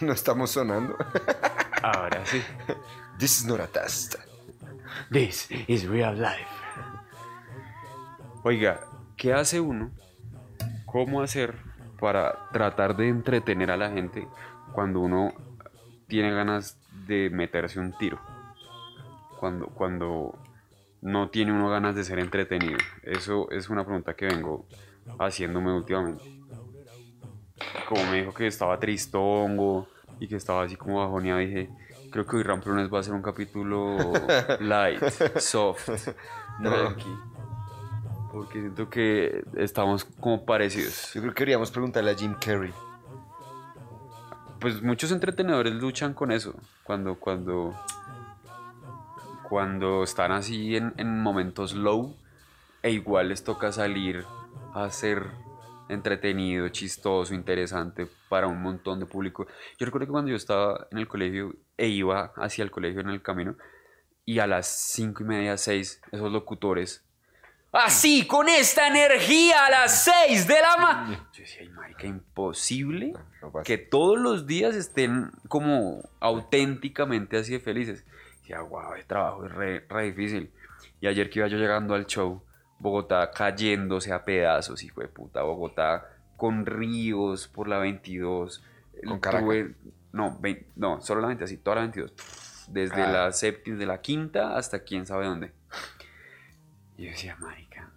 No estamos sonando. Ahora sí. This is not a test. This is real life. Oiga, ¿qué hace uno? ¿Cómo hacer para tratar de entretener a la gente cuando uno tiene ganas de meterse un tiro? Cuando, cuando no tiene uno ganas de ser entretenido. Eso es una pregunta que vengo haciéndome últimamente. Como me dijo que estaba tristongo y que estaba así como bajoneado, dije, creo que hoy Ramplones va a ser un capítulo light, soft, tranqui. Porque siento que estamos como parecidos. Yo creo que queríamos preguntarle a Jim Carrey. Pues muchos entretenedores luchan con eso. Cuando, cuando, cuando están así en, en momentos low, e igual les toca salir a ser entretenido, chistoso, interesante para un montón de público. Yo recuerdo que cuando yo estaba en el colegio e iba hacia el colegio en el camino, y a las cinco y media, seis, esos locutores Así, con esta energía a las 6 de la mañana. Yo decía, ay, marica, imposible que todos los días estén como auténticamente así de felices. Y decía, wow, el trabajo es re, difícil. Y ayer que iba yo llegando al show, Bogotá cayéndose a pedazos, hijo de puta, Bogotá con ríos por la 22. Con Caracas. no, no, solo la 22, así, toda la 22. Desde ah. la séptima, de la quinta hasta quién sabe dónde. Y yo decía, marica,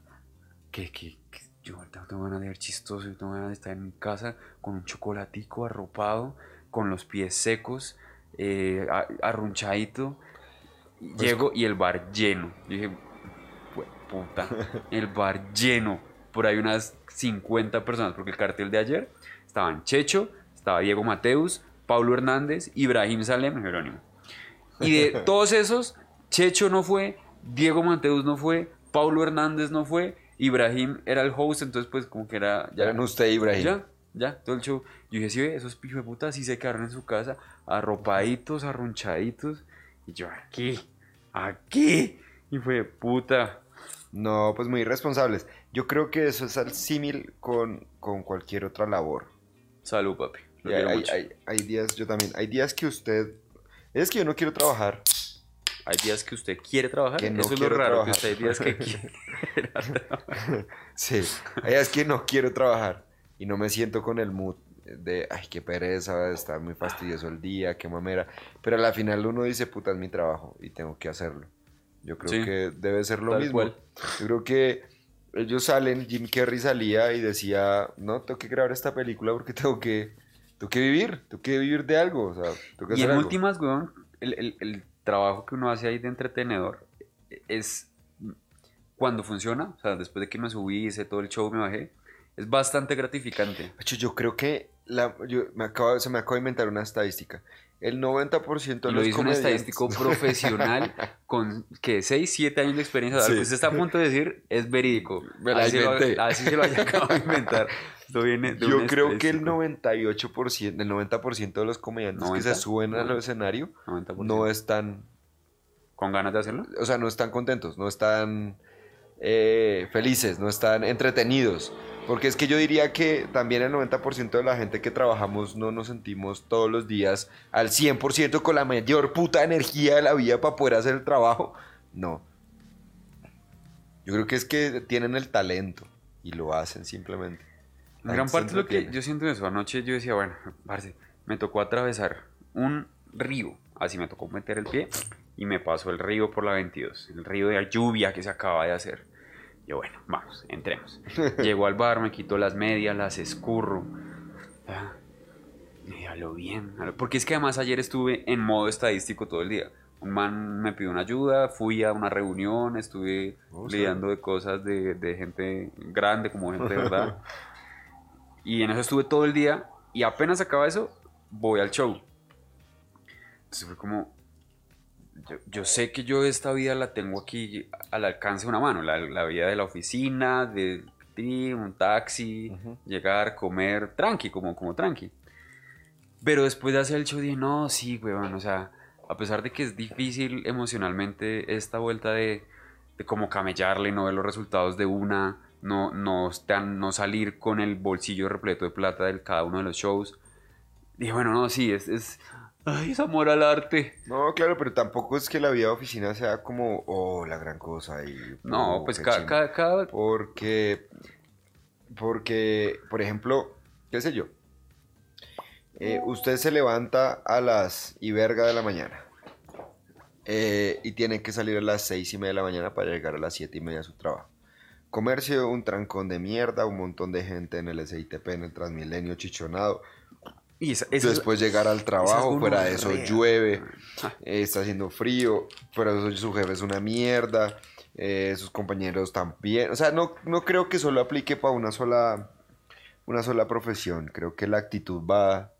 que, que, yo tengo ganas de ver chistoso, yo tengo ganas de estar en mi casa con un chocolatico arropado, con los pies secos, eh, arrunchadito. Pues Llego y el bar lleno. Yo dije, puta, el bar lleno. Por ahí unas 50 personas, porque el cartel de ayer estaban Checho, estaba Diego Mateus, Pablo Hernández, Ibrahim Salem, Jerónimo. Y de todos esos, Checho no fue, Diego Mateus no fue, Paulo Hernández no fue, Ibrahim era el host, entonces pues como que era... Ya eran usted Ibrahim. Ya, ya, todo el show. Yo dije, sí, esos pijos de puta sí se quedaron en su casa, arropaditos, arrunchaditos. Y yo, aquí, aquí. Y fue, puta. No, pues muy irresponsables. Yo creo que eso es al símil con, con cualquier otra labor. Salud, papi. Hay, hay, hay, días, yo también, hay días que usted... Es que yo no quiero trabajar. Hay días que usted quiere trabajar. Que no Eso es lo raro, que usted hay días que quiere trabajar. Sí, hay días que no quiero trabajar y no me siento con el mood de, ay, qué pereza, está muy fastidioso el día, qué mamera. Pero al final uno dice, puta, es mi trabajo y tengo que hacerlo. Yo creo que debe ser lo mismo. Yo creo que ellos salen, Jim Carrey salía y decía, no, tengo que grabar esta película porque tengo que, tengo que vivir, tengo que vivir de algo. O sea, tengo que y en últimas, weón, el, el, el trabajo que uno hace ahí de entretenedor es cuando funciona, o sea, después de que me subí, hice todo el show, me bajé, es bastante gratificante. Yo creo que la, yo me acabo, se me acaba de inventar una estadística. El 90% de lo hizo un estadístico profesional con que 6, 7 años de experiencia. Lo que usted está a punto de decir es verídico. Me la así, así se lo haya acabado de inventar. Yo creo que el 98%, el 90% de los comediantes que se suben al escenario no están... ¿Con ganas de hacerlo? O sea, no están contentos, no están eh, felices, no están entretenidos. Porque es que yo diría que también el 90% de la gente que trabajamos no nos sentimos todos los días al 100% con la mayor puta energía de la vida para poder hacer el trabajo. No. Yo creo que es que tienen el talento y lo hacen simplemente. En gran parte es lo que yo siento eso. Anoche yo decía, bueno, parce, me tocó atravesar un río. Así me tocó meter el pie y me pasó el río por la 22. El río de la lluvia que se acaba de hacer. Yo, bueno, vamos, entremos. Llego al bar, me quito las medias, las escurro. Ah, lo bien. Porque es que además ayer estuve en modo estadístico todo el día. Un man me pidió una ayuda, fui a una reunión, estuve oh, lidiando de cosas de, de, gente grande como gente de verdad. Y en eso estuve todo el día y apenas acaba eso, voy al show. Entonces fue como, yo, sé que yo esta vida la tengo aquí al alcance de una mano, la, vida de la oficina, de un taxi, llegar, comer, tranqui, como, como tranqui. Pero después de hacer el show dije, no, sí, weón, o sea, a pesar de que es difícil emocionalmente esta vuelta de, de como camellarle, no ver los resultados de una, no, no, no salir con el bolsillo repleto de plata de cada uno de los shows. Dije, bueno, no, sí, es, es, Ay, es amor al arte. No, claro, pero tampoco es que la vida de oficina sea como, oh, la gran cosa. Y, no, pues cada, cada, Porque, porque, por ejemplo, qué sé yo, eh, usted se levanta a las y verga de la mañana eh, y tiene que salir a las seis y media de la mañana para llegar a las siete y media a su trabajo. Comercio, un trancón de mierda, un montón de gente en el SITP, en el Transmilenio chichonado y Después llegar al trabajo, fuera de eso llueve, eh, está haciendo frío, fuera de eso su jefe es una mierda, eh, sus compañeros también. O sea, no, no creo que solo aplique para una sola, una sola profesión. Creo que la actitud va...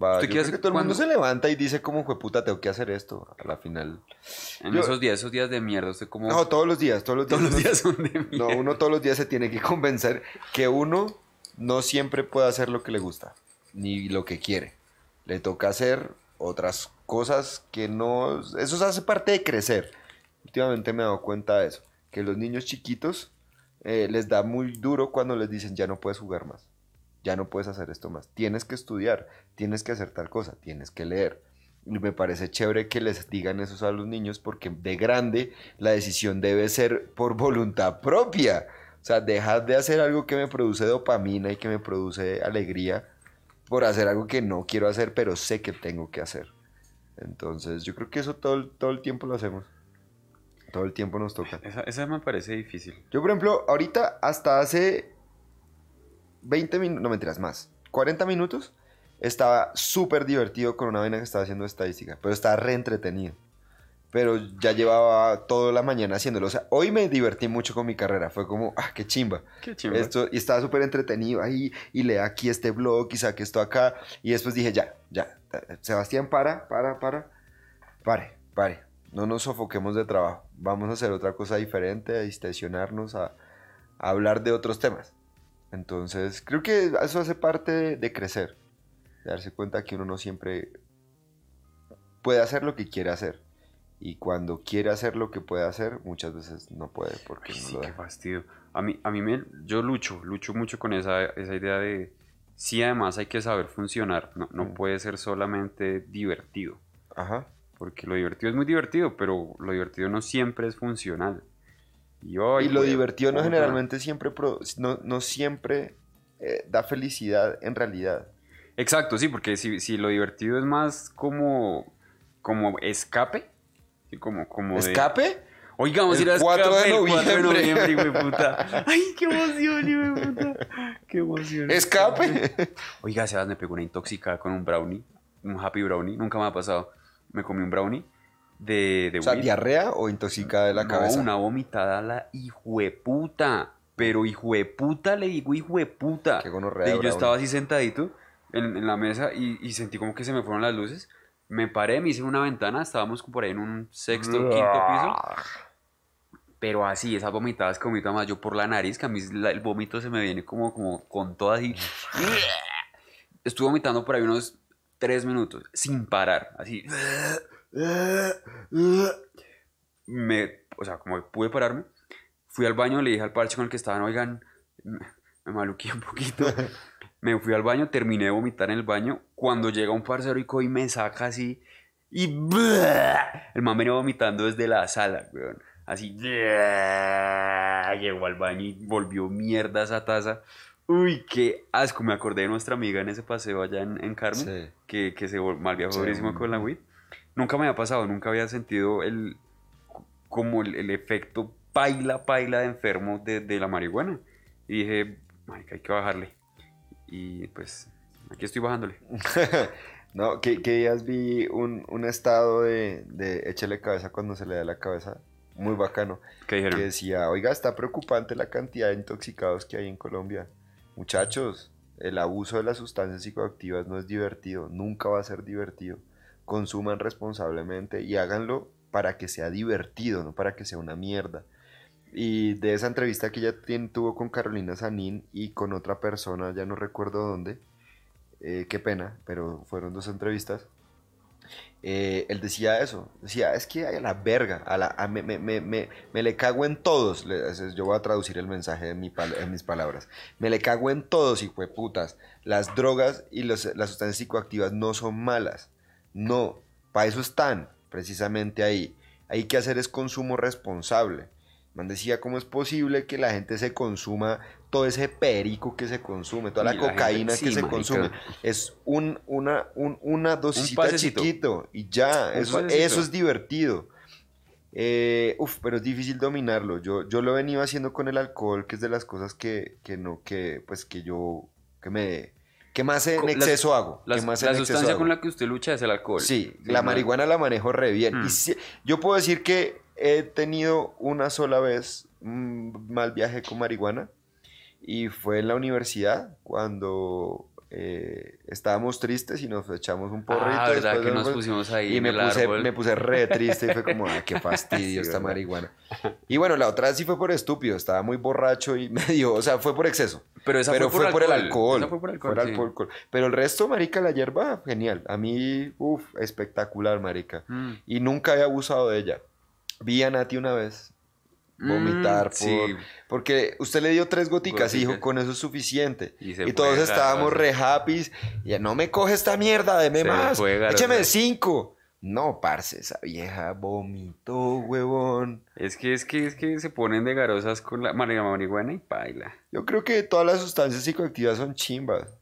va yo creo que todo el mundo se levanta y dice como, puta, tengo que hacer esto. A la final... En esos días, esos días de mierda, usted como... No, todos los días, todos los días. Todos los días son de mierda. No, uno todos los días se tiene que convencer que uno no siempre puede hacer lo que le gusta, ni lo que quiere. Le toca hacer otras cosas que no... Eso hace parte de crecer. Últimamente me he dado cuenta de eso, que los niños chiquitos eh, les da muy duro cuando les dicen ya no puedes jugar más, ya no puedes hacer esto más, tienes que estudiar, tienes que hacer tal cosa, tienes que leer. Y me parece chévere que les digan eso a los niños porque de grande la decisión debe ser por voluntad propia. O sea, dejar de hacer algo que me produce dopamina y que me produce alegría por hacer algo que no quiero hacer, pero sé que tengo que hacer. Entonces, yo creo que eso todo, todo el tiempo lo hacemos. Todo el tiempo nos toca. Esa, esa me parece difícil. Yo, por ejemplo, ahorita hasta hace 20 minutos, no mentiras, más, 40 minutos, estaba súper divertido con una vaina que estaba haciendo estadística, pero estaba re entretenido pero ya llevaba toda la mañana haciéndolo. O sea, hoy me divertí mucho con mi carrera. Fue como, ah, qué chimba. Qué chimba. Esto, y estaba súper entretenido ahí, y lea aquí este blog, y saqué esto acá. Y después dije, ya, ya, Sebastián, para, para, para, pare, pare. No nos sofoquemos de trabajo. Vamos a hacer otra cosa diferente, a distensionarnos, a, hablar de otros temas. Entonces, creo que eso hace parte de, de crecer. De darse cuenta que uno no siempre puede hacer lo que quiere hacer y cuando quiere hacer lo que puede hacer, muchas veces no puede porque no lo qué fastidio. A mí, a mí me, yo lucho, lucho mucho con esa, esa idea de, sí, además hay que saber funcionar, no, no mm. puede ser solamente divertido. Ajá. Porque lo divertido es muy divertido, pero lo divertido no siempre es funcional. Y lo divertido no generalmente siempre, no, no siempre eh, da felicidad en realidad. Exacto, sí, porque si, si lo divertido es más como, como escape, como, como ¿Escape? Oiga, vamos a ir a 4 de noviembre. 4 de noviembre, puta. Ay, qué emoción, hijo de puta. Qué emoción. ¿Escape? Oiga, Sebas me pegó una intoxicada con un brownie. Un happy brownie. Nunca me ha pasado. Me comí un brownie de, de O sea, diarrea o intoxicada de la cabeza. No, una vomitada a la hijueputa. Pero hijueputa, le digo hijueputa. Qué gonorrea. Y yo estaba así sentadito en, en la mesa y, y sentí como que se me fueron las luces me paré, me hice una ventana, estábamos por ahí en un sexto, quinto piso. Pero así, esas vomitadas que vomito más yo por la nariz, que a mí el vómito se me viene como, como con todo así. Estuve vomitando por ahí unos tres minutos, sin parar, así. Me, o sea, como pude pararme, fui al baño, le dije al parche con el que estaban, oigan, me, me maluqué un poquito. Me fui al baño, terminé de vomitar en el baño. Cuando llega un parcero y me saca así. Y el man venía vomitando desde la sala, weón. Así. Llegó al baño y volvió mierda esa taza. Uy, qué asco. Me acordé de nuestra amiga en ese paseo allá en, Carmen. Que, que, se malviajó durísimo con la weed. Nunca me había pasado, nunca había sentido el. Como el, efecto paila, paila de enfermo de, de la marihuana. Y dije, hay que bajarle. Y pues aquí estoy bajándole. no, que, que días vi un, un estado de, de, échale cabeza cuando se le da la cabeza. Muy bacano. ¿Qué dijeron? Que decía, oiga, está preocupante la cantidad de intoxicados que hay en Colombia. Muchachos, el abuso de las sustancias psicoactivas no es divertido, nunca va a ser divertido. Consuman responsablemente y háganlo para que sea divertido, no para que sea una mierda. Y de esa entrevista que ella tuvo con Carolina Sanín y con otra persona, ya no recuerdo dónde, eh, qué pena, pero fueron dos entrevistas. eh, él decía eso, decía, es que a la verga, a la, me, me, me, me, le cago en todos, yo voy a traducir el mensaje en, mi, en mis palabras, me le cago en todos, y fue putas, las drogas y las sustancias psicoactivas no son malas, no, para eso están, precisamente ahí, hay que hacer es consumo responsable, Man decía, ¿cómo es posible que la gente se consuma todo ese perico que se consume, toda la, cocaína que se consume? Es un, una, un, una dosisita chiquito y ya, eso, eso es divertido. Eh, uf, pero es difícil dominarlo. Yo, yo lo he venido haciendo con el alcohol, que es de las cosas que, que no, que, pues que yo, que me, ¿Qué más en exceso hago? la sustancia con la que usted lucha es el alcohol. Sí, la marihuana la manejo re bien. Y mm. yo puedo decir que he tenido una sola vez un mal viaje con marihuana y fue en la universidad cuando eh, estábamos tristes y nos echamos un porrito. Ah, ¿verdad que nos pusimos ahí Y me, puse, me puse re triste y fue como, ay, qué fastidio esta marihuana. Y bueno, la otra sí fue por estúpido, estaba muy borracho y medio, o sea, fue por exceso. Pero esa fue, por, el alcohol. Esa fue por el alcohol. Pero el resto, marica, la hierba, genial. A mí, uff, espectacular, marica. Mm. Y nunca he abusado de ella. Vi a Nati una vez vomitar mm, porque usted le dio tres goticas y dijo con eso es suficiente y, todos estábamos re happy ya no me coge esta mierda deme más. écheme cinco no parce esa vieja vomitó huevón. Es que es que es que se ponen de garosas con la marihuana y paila. Yo creo que todas las sustancias psicoactivas son chimbas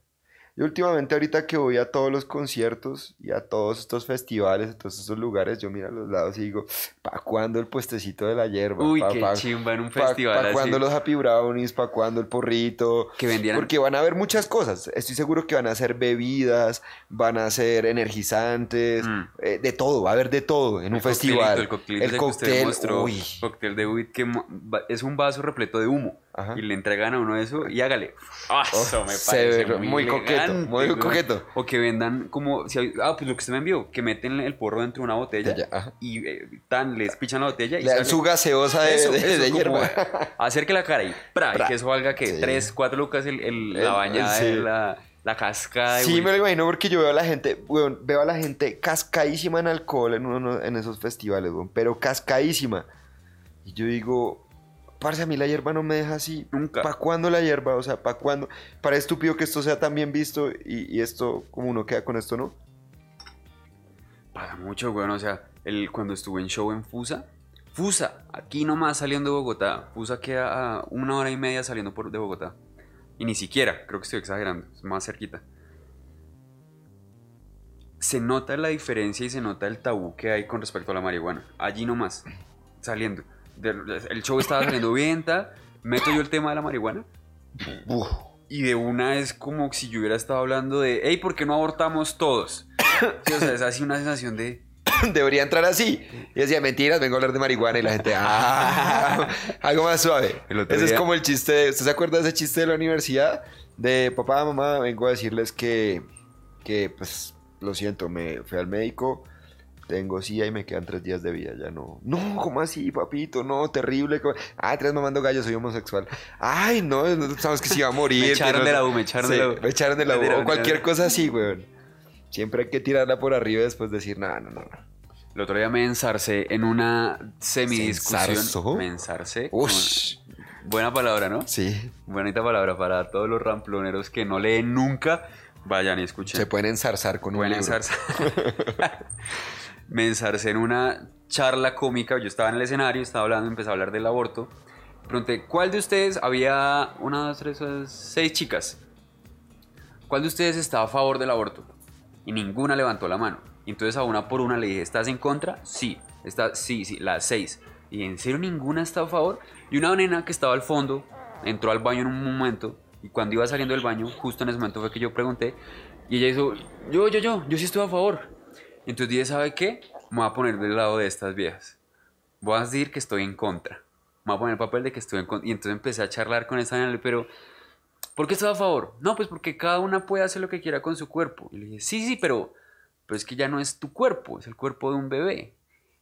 yo últimamente ahorita que voy a todos los conciertos y a todos estos festivales, a todos estos lugares, yo miro a los lados y digo, ¿pa' cuándo el puestecito de la hierba? Uy, qué chimba en un festival ¿Para cuándo los Happy Brownies? ¿Para cuándo el porrito? Que vendían. Porque van a haber muchas cosas. Estoy seguro que van a ser bebidas, van a ser energizantes, mm. eh, de todo, va a haber de todo en un festival. El cóctel, el cóctel, uy. cóctel de Wit que es un vaso repleto de humo y le entregan a uno eso y hágale. ¡Ah, oh, eso me parece muy, coqueto, muy coqueto. O que vendan como, si ah, pues lo que usted me envió, que meten el porro dentro de una botella y eh, tan, les pichan la botella y le dan su gaseosa de, hierba. Hacer que la cara y, que eso valga que 3, 4 lucas el, la bañada, la, la cascada. Sí, me lo imagino porque yo veo a la gente, veo a la gente cascadísima en alcohol en, uno, en esos festivales, pero cascadísima. Y yo digo, Parce, a mí la hierba no me deja así. Nunca. ¿Para cuándo la hierba? O sea, ¿para cuándo? Para estúpido que esto sea tan bien visto y, esto, como uno queda con esto, ¿no? Para mucho, weón. O sea, el, cuando estuve en show en Fusa, Fusa, aquí nomás saliendo de Bogotá. Fusa queda a una hora y media saliendo por, de Bogotá. Y ni siquiera, creo que estoy exagerando, es más cerquita. Se nota la diferencia y se nota el tabú que hay con respecto a la marihuana. Allí nomás, saliendo el show estaba saliendo bien, meto yo el tema de la marihuana. Y de una es como si yo hubiera estado hablando de, hey, ¿por qué no abortamos todos? o sea, es así una sensación de... Debería entrar así. Y decía, mentiras, vengo a hablar de marihuana y la gente, ah, algo más suave. Ese es como el chiste, ¿usted se acuerda de ese chiste de la universidad? De papá, mamá, vengo a decirles que, que pues, lo siento, me fui al médico tengo SIDA y me quedan tres días de vida, ya no. No, ¿cómo así, papito? No, terrible. Ah, tres mamando gallo, soy homosexual. Ay, no, sabes que se iba a morir. me echaron de la U, me echaron de la U. Me echaron de la U. O cualquier cosa así, weón. Siempre hay que tirarla por arriba y después decir, no, no, no. El otro día me ensarcé en una semidiscusión. Me ensarcé. Ush. Buena palabra, ¿no? Sí. Buenita palabra para todos los ramploneros que no leen nunca. Vayan y escuchen. Se pueden ensarzar con un Pueden ensarzar. me ensarcé en una charla cómica, yo estaba en el escenario, estaba hablando, empecé a hablar del aborto. Pregunté, ¿cuál de ustedes había una, dos, tres, seis chicas? ¿Cuál de ustedes estaba a favor del aborto? Y ninguna levantó la mano. entonces a una por una le dije, ¿estás en contra? Sí, está, sí, sí, las seis. Y en serio ninguna estaba a favor. Y una nena que estaba al fondo entró al baño en un momento y cuando iba saliendo del baño, justo en ese momento fue que yo pregunté y ella hizo, yo, yo, yo, yo sí estoy a favor. Entonces dije, ¿sabe qué? Me voy a poner del lado de estas viejas. Voy a decir que estoy en contra. Me voy a poner el papel de que estoy en contra. Y entonces empecé a charlar con esa niña, pero ¿por qué estás a favor? No, pues porque cada una puede hacer lo que quiera con su cuerpo. Y le dije, sí, sí, pero, pero es que ya no es tu cuerpo, es el cuerpo de un bebé.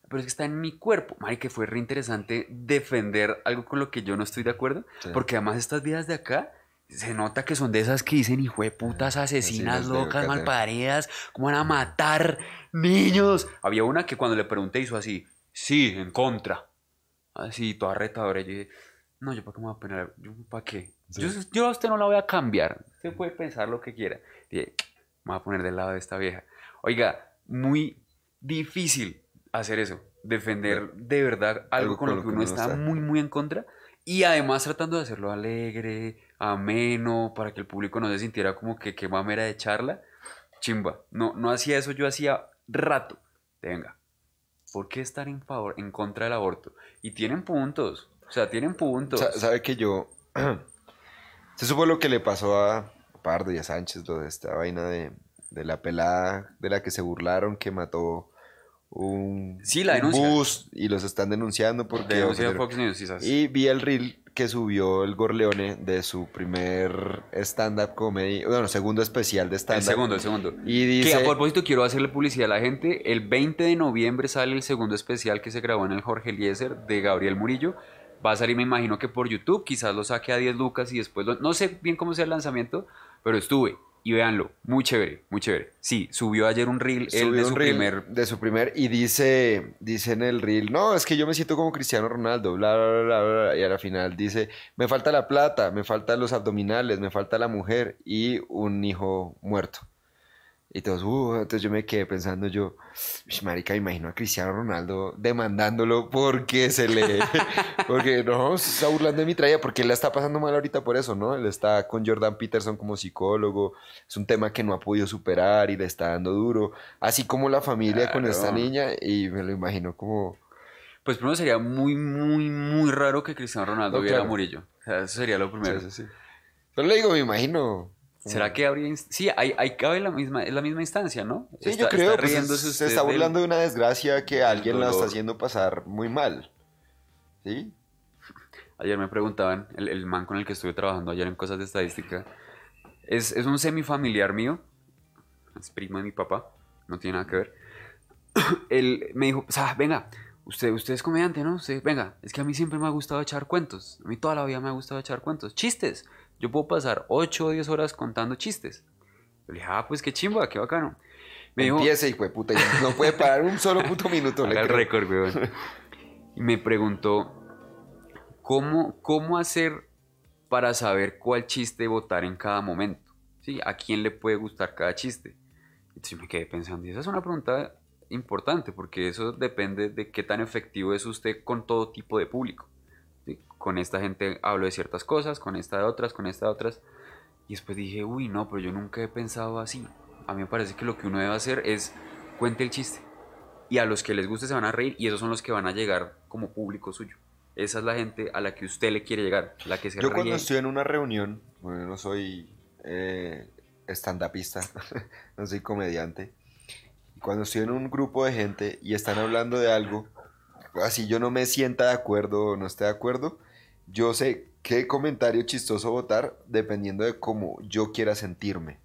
Pero es que está en mi cuerpo. Mari, que fue re interesante defender algo con lo que yo no estoy de acuerdo. Porque además estas vidas de acá se nota que son de esas que dicen, hijo de putas, asesinas locas, malparidas, ¿cómo van a matar niños? Había una que cuando le pregunté hizo así, sí, en contra. Así, toda retadora. Yo dije, no, yo para qué me voy a poner, yo para qué. Yo, a usted no la voy a cambiar. Usted puede pensar lo que quiera. Dije, me voy a poner del lado de esta vieja. Oiga, muy difícil hacer eso. Defender de verdad algo, con, lo que uno, está, muy, muy en contra. Y además tratando de hacerlo alegre, ameno, para que el público no se sintiera como que qué mamera de charla. Chimba. No, no hacía eso, yo hacía rato. Venga, ¿por qué estar en favor, en contra del aborto? Y tienen puntos. O sea, tienen puntos. ¿Sabe que yo... Se supo lo que le pasó a Pardo y a Sánchez, lo de esta vaina de, la pelada de la que se burlaron, que mató un, sí, la bus y los están denunciando porque... Denuncia Fox News, y vi el reel que subió el Gorleone de su primer stand-up comedy, bueno, segundo especial de stand-up. El segundo, el segundo. Y dice... Que a propósito quiero hacerle publicidad a la gente, el 20 de noviembre sale el segundo especial que se grabó en el Jorge Eliezer de Gabriel Murillo. Va a salir, me imagino que por YouTube, quizás lo saque a 10 lucas y después, no sé bien cómo sea el lanzamiento, pero estuve y véanlo, muy chévere, muy chévere. Sí, subió ayer un reel, él de su primer. De su primer, y dice, dice en el reel, no, es que yo me siento como Cristiano Ronaldo, bla, bla, bla, bla, y al final dice, me falta la plata, me faltan los abdominales, me falta la mujer y un hijo muerto. Y todos, uh, entonces yo me quedé pensando yo, marica, me imagino a Cristiano Ronaldo demandándolo porque se le, porque no, se está burlando de mi traya, porque él la está pasando mal ahorita por eso, ¿no? Él está con Jordan Peterson como psicólogo, es un tema que no ha podido superar y le está dando duro, así como la familia con esta niña, y me lo imagino como... Pues primero sería muy, muy, muy raro que Cristiano Ronaldo viera a Murillo, o sea, eso sería lo primero. Sí, sí, Pero le digo, me imagino ¿Será que habría.? Sí, hay, hay, cabe la misma, la misma instancia, ¿no? Sí, yo creo. que pues, se está burlando de una desgracia que alguien la está haciendo pasar muy mal. ¿Sí? Ayer me preguntaban, el, el, man con el que estuve trabajando ayer en cosas de estadística, es, es un semifamiliar mío, es primo de mi papá, no tiene nada que ver. Él me dijo, o sea, venga, usted, usted es comediante, ¿no? venga, es que a mí siempre me ha gustado echar cuentos. A mí toda la vida me ha gustado echar cuentos. Chistes. Yo puedo pasar 8 o 10 horas contando chistes. Yo le dije, ah, pues qué chimba, qué bacano. Me Empiece, hijo de puta, no puede parar un solo puto minuto. el récord, weón. Y me preguntó, ¿cómo, ¿cómo hacer para saber cuál chiste votar en cada momento? ¿Sí? ¿A quién le puede gustar cada chiste? Entonces me quedé pensando, y esa es una pregunta importante, porque eso depende de qué tan efectivo es usted con todo tipo de público con esta gente hablo de ciertas cosas, con esta de otras, con esta de otras. Y después dije, uy, no, pero yo nunca he pensado así. A mí me parece que lo que uno debe hacer es cuente el chiste. Y a los que les guste se van a reír y esos son los que van a llegar como público suyo. Esa es la gente a la que usted le quiere llegar, la que se Yo cuando estoy en una reunión, bueno, no soy eh, stand-upista, no soy comediante, y cuando estoy en un grupo de gente y están hablando de algo, así yo no me sienta de acuerdo o no esté de acuerdo, yo sé qué comentario chistoso votar dependiendo de cómo yo quiera sentirme.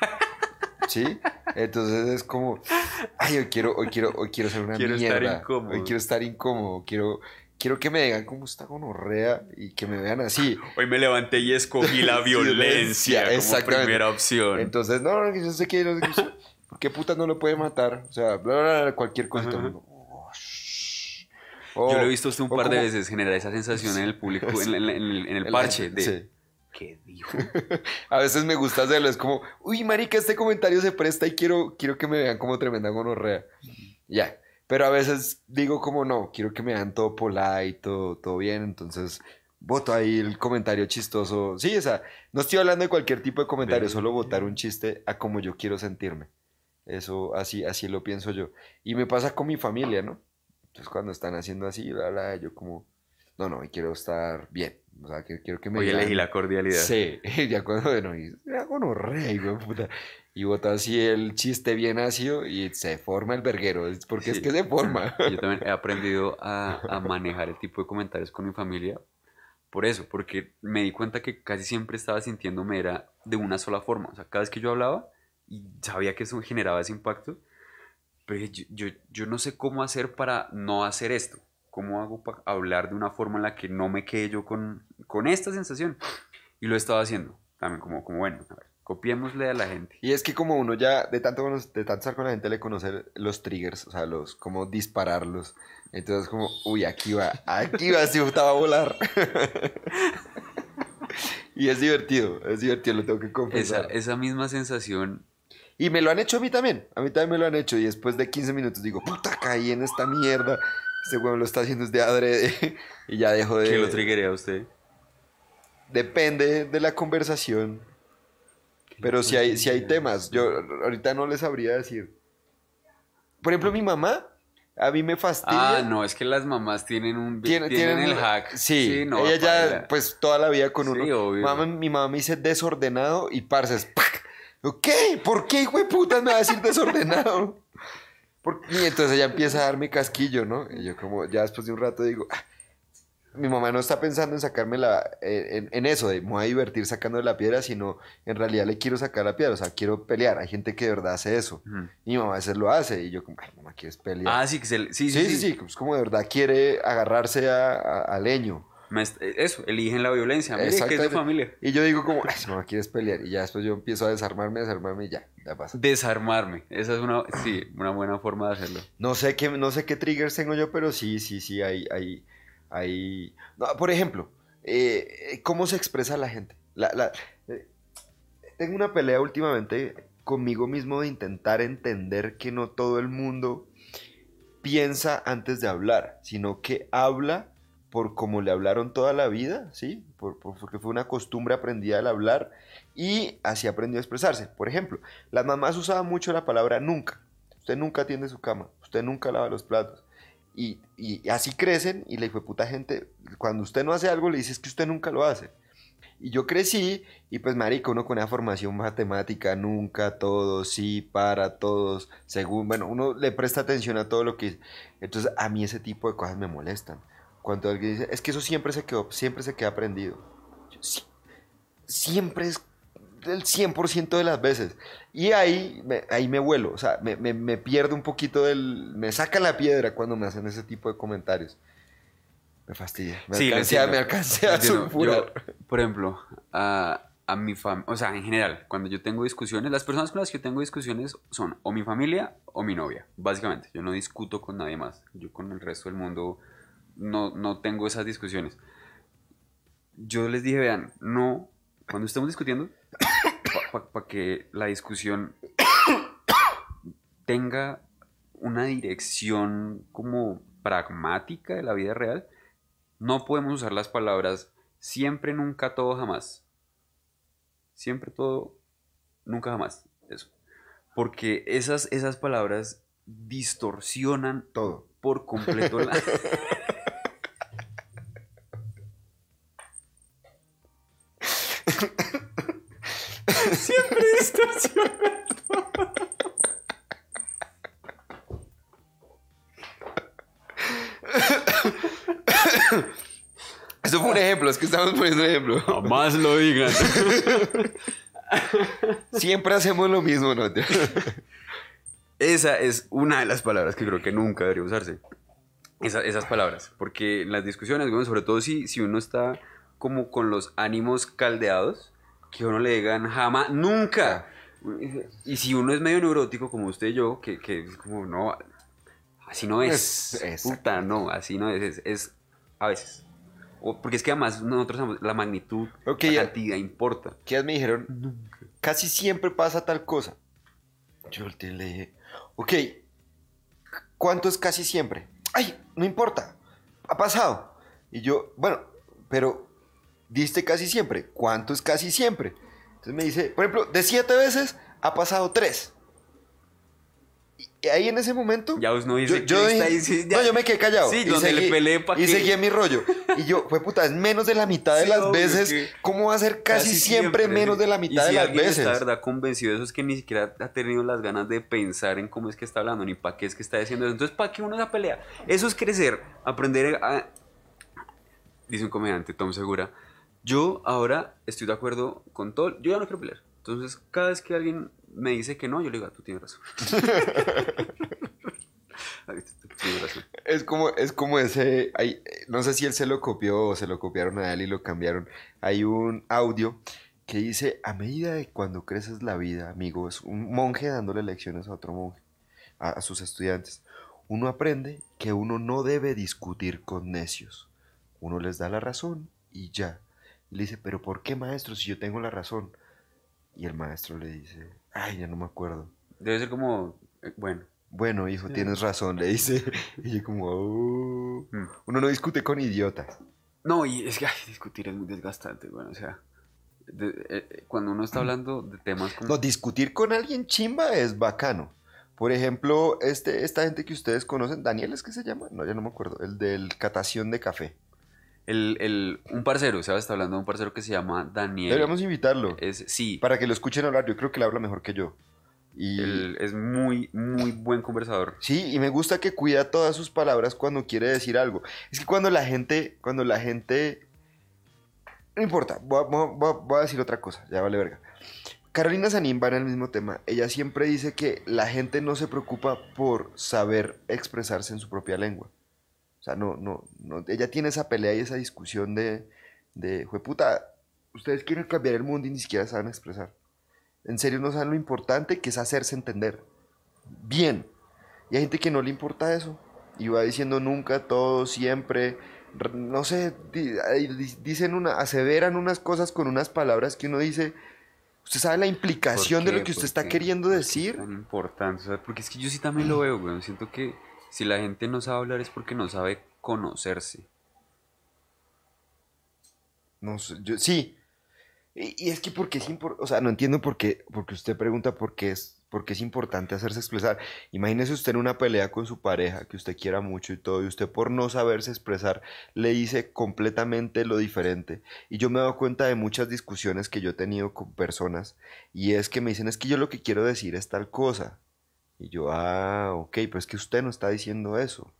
¿Sí? Entonces es como, ay, hoy quiero, hoy quiero, hoy quiero ser una quiero mierda. Estar incómodo. Hoy quiero estar incómodo. Quiero, quiero que me digan cómo está gonorrea y que me vean así. Hoy me levanté y escogí la violencia como primera opción. Entonces, no, yo sé que, ¿qué puta no lo puede matar? O sea, cualquier cosa. Yo lo he visto usted un par de veces generar esa sensación en el público, en, el, parche de... ¿Qué dijo? a veces me gusta hacerlo, es como, uy, marica, este comentario se presta y quiero, quiero que me vean como tremenda gonorrea. Ya. Pero a veces digo como no, quiero que me vean todo polite, todo, todo bien, entonces voto ahí el comentario chistoso. Sí, o sea, no estoy hablando de cualquier tipo de comentario, solo votar un chiste a como yo quiero sentirme. Eso, así, así lo pienso yo. Y me pasa con mi familia, ¿no? Entonces cuando están haciendo así, bla, bla, yo como, no, no, quiero estar bien. O sea, que, quiero que me... Oye, elegí la cordialidad. Sí, ya cuando, bueno, y hago no rey, güey, puta. Y bota así el chiste bien ácido y se forma el verguero, porque es que se forma. Yo también he aprendido a, a manejar el tipo de comentarios con mi familia por eso, porque me di cuenta que casi siempre estaba sintiéndome era de una sola forma. O sea, cada vez que yo hablaba y sabía que eso generaba ese impacto, pero yo, yo, no sé cómo hacer para no hacer esto. ¿Cómo hago para hablar de una forma en la que no me quede yo con, con esta sensación? Y lo he estado haciendo. También como, como bueno, a ver, copiémosle a la gente. Y es que como uno ya, de tanto, de tanto estar con la gente, le conoce los triggers, o sea, los, cómo dispararlos. Entonces como, uy, aquí va, aquí va, si gustaba volar. y es divertido, es divertido, lo tengo que confesar. Esa, esa misma sensación y me lo han hecho a mí también. A mí también me lo han hecho. Y después de 15 minutos digo, puta, caí en esta mierda. Este huevo lo está haciendo desde adrede. y ya dejo de. ¿Qué lo triggería a usted? Depende de la conversación. Pero si hay, si hay temas, yo ahorita no les sabría decir. Por ejemplo, mi mamá, a mí me fastidia. Ah, no, es que las mamás tienen un tienen, el hack. Sí, ella ya, pues toda la vida con uno. Mamá, mi mamá me dice desordenado y parces. ¿Qué? ¿Por qué, hijo de puta, me va a decir desordenado? Y entonces ella empieza a darme casquillo, ¿no? Y yo como, ya después de un rato digo, ah, mi mamá no está pensando en sacarme la, en, eso, de me voy a divertir sacando la piedra, sino en realidad le quiero sacar la piedra, o sea, quiero pelear. Hay gente que de verdad hace eso. Y mi mamá a veces lo hace, y yo como, ay, mamá, ¿quieres pelear? Ah, sí, que se, sí, sí, sí, sí, sí, pues como de verdad quiere agarrarse a leño. Eh, eso, eligen la violencia. Mire que es de familia. Y yo digo como, ay, no quieres pelear. Y ya después yo empiezo a desarmarme, desarmarme y ya, ya pasa. Desarmarme. Esa es una, sí, una buena forma de hacerlo. No sé qué, no sé qué triggers tengo yo, pero sí, sí, sí, hay, hay, hay... No, por ejemplo, eh, ¿cómo se expresa la gente? La, la, eh, tengo una pelea últimamente conmigo mismo de intentar entender que no todo el mundo piensa antes de hablar, sino que habla por cómo le hablaron toda la vida, ¿sí? Por, porque fue una costumbre aprendida al hablar y así aprendió a expresarse. Por ejemplo, las mamás usaban mucho la palabra nunca. Usted nunca atiende su cama, usted nunca lava los platos. Y, así crecen y le fue puta gente, cuando usted no hace algo le dices que usted nunca lo hace. Y yo crecí y pues marico, uno con una formación matemática, nunca, todos, sí, para, todos, según, bueno, uno le presta atención a todo lo que... Entonces a mí ese tipo de cosas me molestan. Cuando alguien dice, es que eso siempre se quedó, siempre se queda aprendido. siempre es el 100% de las veces. Y ahí me, ahí me vuelo, o sea, me, me, pierdo un poquito del... Me saca la piedra cuando me hacen ese tipo de comentarios. Me fastidia. Me sí, alcancé, me alcancé a Por ejemplo, a, a mi familia, o sea, en general, cuando yo tengo discusiones, las personas con las que yo tengo discusiones son o mi familia o mi novia, básicamente. Yo no discuto con nadie más. Yo con el resto del mundo no, no tengo esas discusiones. Yo les dije, vean, no, cuando estemos discutiendo, para que la discusión tenga una dirección como pragmática de la vida real, no podemos usar las palabras siempre, nunca, todo, jamás. Siempre, todo, nunca, jamás. Eso. Porque esas, esas palabras distorsionan todo por completo la... Siempre distorsiona Eso fue un ejemplo, es que estamos poniendo un ejemplo. Jamás lo digan. Siempre hacemos lo mismo, ¿no? Esa es una de las palabras que creo que nunca debería usarse. esas palabras. Porque en las discusiones, bueno, sobre todo si, si uno está como con los ánimos caldeados, que uno le digan jamás, nunca. Y si uno es medio neurótico como usted y yo, que, que es como, no, así no es. puta, no, así no es, es, a veces. porque es que además nosotros la magnitud, la cantidad importa. ¿Qué me dijeron? Casi siempre pasa tal cosa. Yo le dije, ok, ¿cuánto es casi siempre? Ay, no importa, ha pasado. Y yo, bueno, pero diste casi siempre. ¿Cuánto es casi siempre? Entonces me dice, por ejemplo, de siete veces ha pasado tres. Y ahí en ese momento. Ya no dice. Yo, no, yo me quedé callado. Sí, y donde seguí, le peleé Y seguí en mi rollo. Y yo, fue puta, es menos de la mitad de las veces. ¿Cómo va a ser casi, siempre, menos de la mitad de las veces? está verdad convencido de eso es que ni siquiera ha tenido las ganas de pensar en cómo es que está hablando, ni para qué es que está diciendo eso. Entonces, ¿para qué uno la pelea? Eso es crecer, aprender a. Dice un comediante, Tom Segura yo ahora estoy de acuerdo con todo. Yo ya no quiero pelear. Entonces, cada vez que alguien me dice que no, yo le digo, ah, tú tienes razón. es como, es como ese, hay, no sé si él se lo copió o se lo copiaron a él y lo cambiaron. Hay un audio que dice, a medida de cuando creces la vida, amigo, es un monje dándole lecciones a otro monje, a sus estudiantes. Uno aprende que uno no debe discutir con necios. Uno les da la razón y ya. Le dice, pero ¿por qué maestro si yo tengo la razón? Y el maestro le dice, ay, ya no me acuerdo. Debe ser como, eh, bueno. Bueno, hijo, tienes razón, le dice. Y yo como, oh". mm. uno no discute con idiotas. No, y es que discutir es muy desgastante, bueno, o sea, eh, eh, cuando uno está hablando de temas como... No, discutir con alguien chimba es bacano. Por ejemplo, este, esta gente que ustedes conocen, Daniel es que se llama, no, ya no me acuerdo, el del catación de café. El, un parcero, ¿sabes? Está hablando de un parcero que se llama Daniel. Deberíamos invitarlo. Es, sí. Para que lo escuchen hablar. Yo creo que le habla mejor que yo. Y... es muy, muy buen conversador. Sí, y me gusta que cuida todas sus palabras cuando quiere decir algo. Es que cuando la gente, cuando la gente... No importa, voy a, decir otra cosa, ya vale verga. Carolina Sanín va en el mismo tema. Ella siempre dice que la gente no se preocupa por saber expresarse en su propia lengua. O sea, no, no, no, ella tiene esa pelea y esa discusión de, de, puta, ustedes quieren cambiar el mundo y ni siquiera saben expresar. En serio no saben lo importante que es hacerse entender. Bien. Y hay gente que no le importa eso. Y va diciendo nunca, todo, siempre. No sé, dicen una, aseveran unas cosas con unas palabras que uno dice, ¿usted sabe la implicación de lo que usted está queriendo decir? Es tan importante, porque es que yo sí también lo veo, güey. Siento que si la gente no sabe hablar es porque no sabe conocerse. No sé, yo, sí. Y, es que porque es importante, o sea, no entiendo por qué, porque usted pregunta por qué es, por es importante hacerse expresar. Imagínese usted en una pelea con su pareja, que usted quiera mucho y todo, y usted por no saberse expresar le dice completamente lo diferente. Y yo me he dado cuenta de muchas discusiones que yo he tenido con personas, y es que me dicen, es que yo lo que quiero decir es tal cosa. Y yo, ah, ok, pero es que usted no está diciendo eso.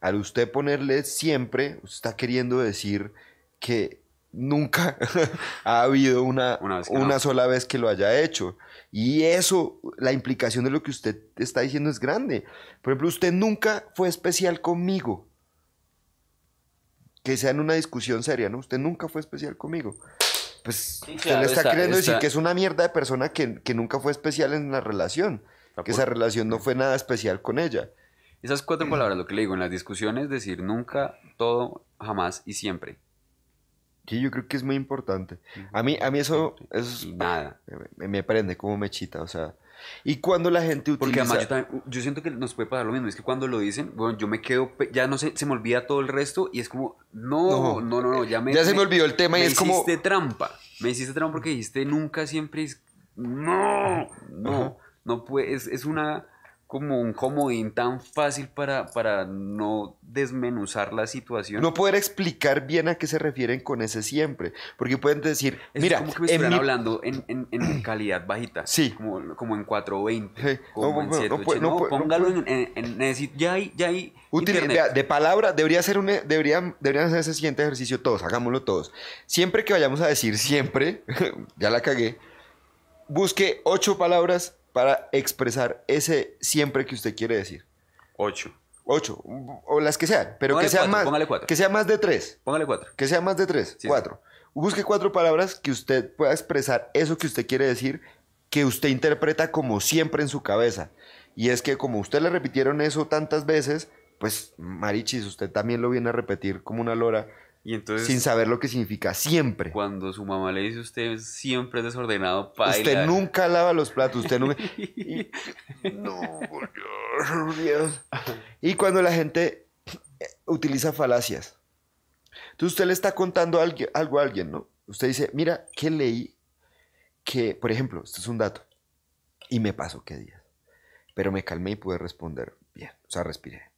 Al usted ponerle siempre, usted está queriendo decir que nunca ha habido una, una, sola vez que lo haya hecho. Y eso, la implicación de lo que usted está diciendo es grande. Por ejemplo, usted nunca fue especial conmigo. Que sea en una discusión seria, ¿no? Usted nunca fue especial conmigo. Pues usted le está, queriendo decir que es una mierda de persona que, que nunca fue especial en la relación que esa relación no fue nada especial con ella. Esas cuatro palabras, lo que le digo, en las discusiones, decir nunca, todo, jamás y siempre. Sí, yo creo que es muy importante. A mí, a mí eso, eso nada. Me, prende como mechita, o sea. Y cuando la gente utiliza... Porque además yo, siento que nos puede pasar lo mismo, es que cuando lo dicen, bueno, yo me quedo, ya no sé, se me olvida todo el resto y es como, no, no, no, no, ya me... Ya se me olvidó el tema y es como... Me hiciste trampa, me hiciste trampa porque dijiste nunca, siempre, no, no no puede, es, una como un comodín tan fácil para, para no desmenuzar la situación. No poder explicar bien a qué se refieren con ese siempre. Porque pueden decir, mira, como que me estuvieran hablando en, en, calidad bajita. Sí. Como, como en 420. Como en 780. No, póngalo en, en, ya hay, ya hay de palabra, debería ser un, deberían, deberían hacer ese siguiente ejercicio todos, hagámoslo todos. Siempre que vayamos a decir siempre, ya la cagué, busque ocho palabras para expresar ese siempre que usted quiere decir? Ocho. Ocho, o las que sean, pero que sean más, que sea más de tres. Póngale cuatro. Que sea más de tres, cuatro. Busque cuatro palabras que usted pueda expresar eso que usted quiere decir, que usted interpreta como siempre en su cabeza. Y es que como usted le repitieron eso tantas veces, pues marichis, usted también lo viene a repetir como una lora y entonces, sin saber lo que significa siempre. Cuando su mamá le dice usted siempre es desordenado, para Usted nunca lava los platos, usted nunca... no, Dios. Y cuando la gente utiliza falacias. Entonces usted le está contando algo a alguien, ¿no? Usted dice, mira, ¿qué leí? Que, por ejemplo, esto es un dato. Y me pasó qué días. Pero me calmé y pude responder bien. O sea, respiré.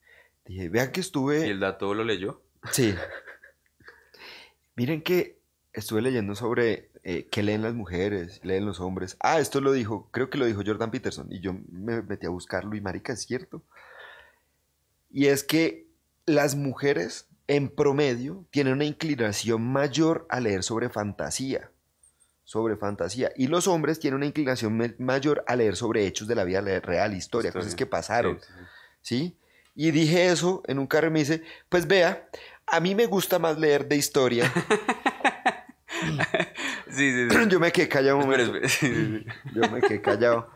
Dije, vean que estuve... ¿Y el dato lo leyó? Sí. Miren que estuve leyendo sobre eh, qué leen las mujeres, leen los hombres. Ah, esto lo dijo, creo que lo dijo Jordan Peterson. Y yo me metí a buscarlo y marica, es cierto. Y es que las mujeres en promedio tienen una inclinación mayor a leer sobre fantasía. Sobre fantasía. Y los hombres tienen una inclinación mayor a leer sobre hechos de la vida real, historia, cosas que pasaron. ¿Sí? Y dije eso en un carro y me dice, pues vea, a mí me gusta más leer de historia. sí, sí, sí. Yo me quedé callado un momento. espera. Sí, sí, sí. Yo me quedé callado.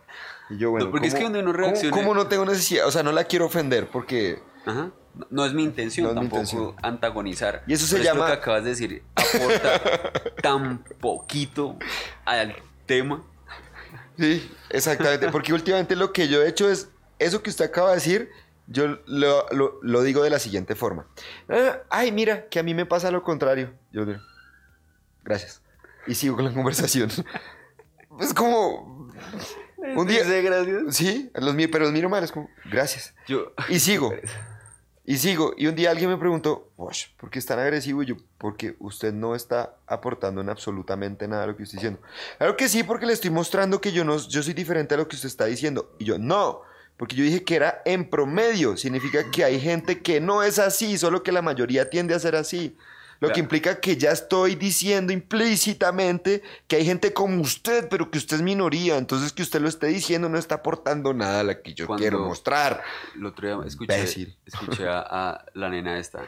Y yo, bueno, No, porque es que ¿cómo- donde uno reacciona- ¿Cómo no tengo necesidad? O sea, no la quiero ofender porque... Ajá. No, no es mi intención No es mi tampoco intención. antagonizar. Y eso se Pero es llama- Lo que acabas de decir aporta tan poquito al tema. Sí, exactamente. Porque últimamente lo que yo he hecho es, eso que usted acaba de decir, yo lo, lo- lo digo de la siguiente forma. Ah, ay, mira, que a mí me pasa lo contrario. Yo digo, gracias. Y sigo con la conversación. Es como... Un día... Gracias. Sí, los, pero los miro mal, es como, gracias. Yo, Y sigo. Y sigo. Y un día alguien me preguntó, "Wash, ¿por qué es tan agresivo? Y yo, porque usted no está aportando en absolutamente nada a lo que estoy diciendo. Claro que sí, porque le estoy mostrando que yo, no, yo soy diferente a lo que usted está diciendo. Y yo, no, porque yo dije que era en promedio. Significa que hay gente que no es así, solo que la mayoría tiende a ser así. Lo que implica que ya estoy diciendo implícitamente que hay gente como usted, pero que usted es minoría. Entonces que usted lo esté diciendo no está aportando nada a la que yo Cuando- quiero mostrar. el otro día escuché, escuché a, a la nena esta,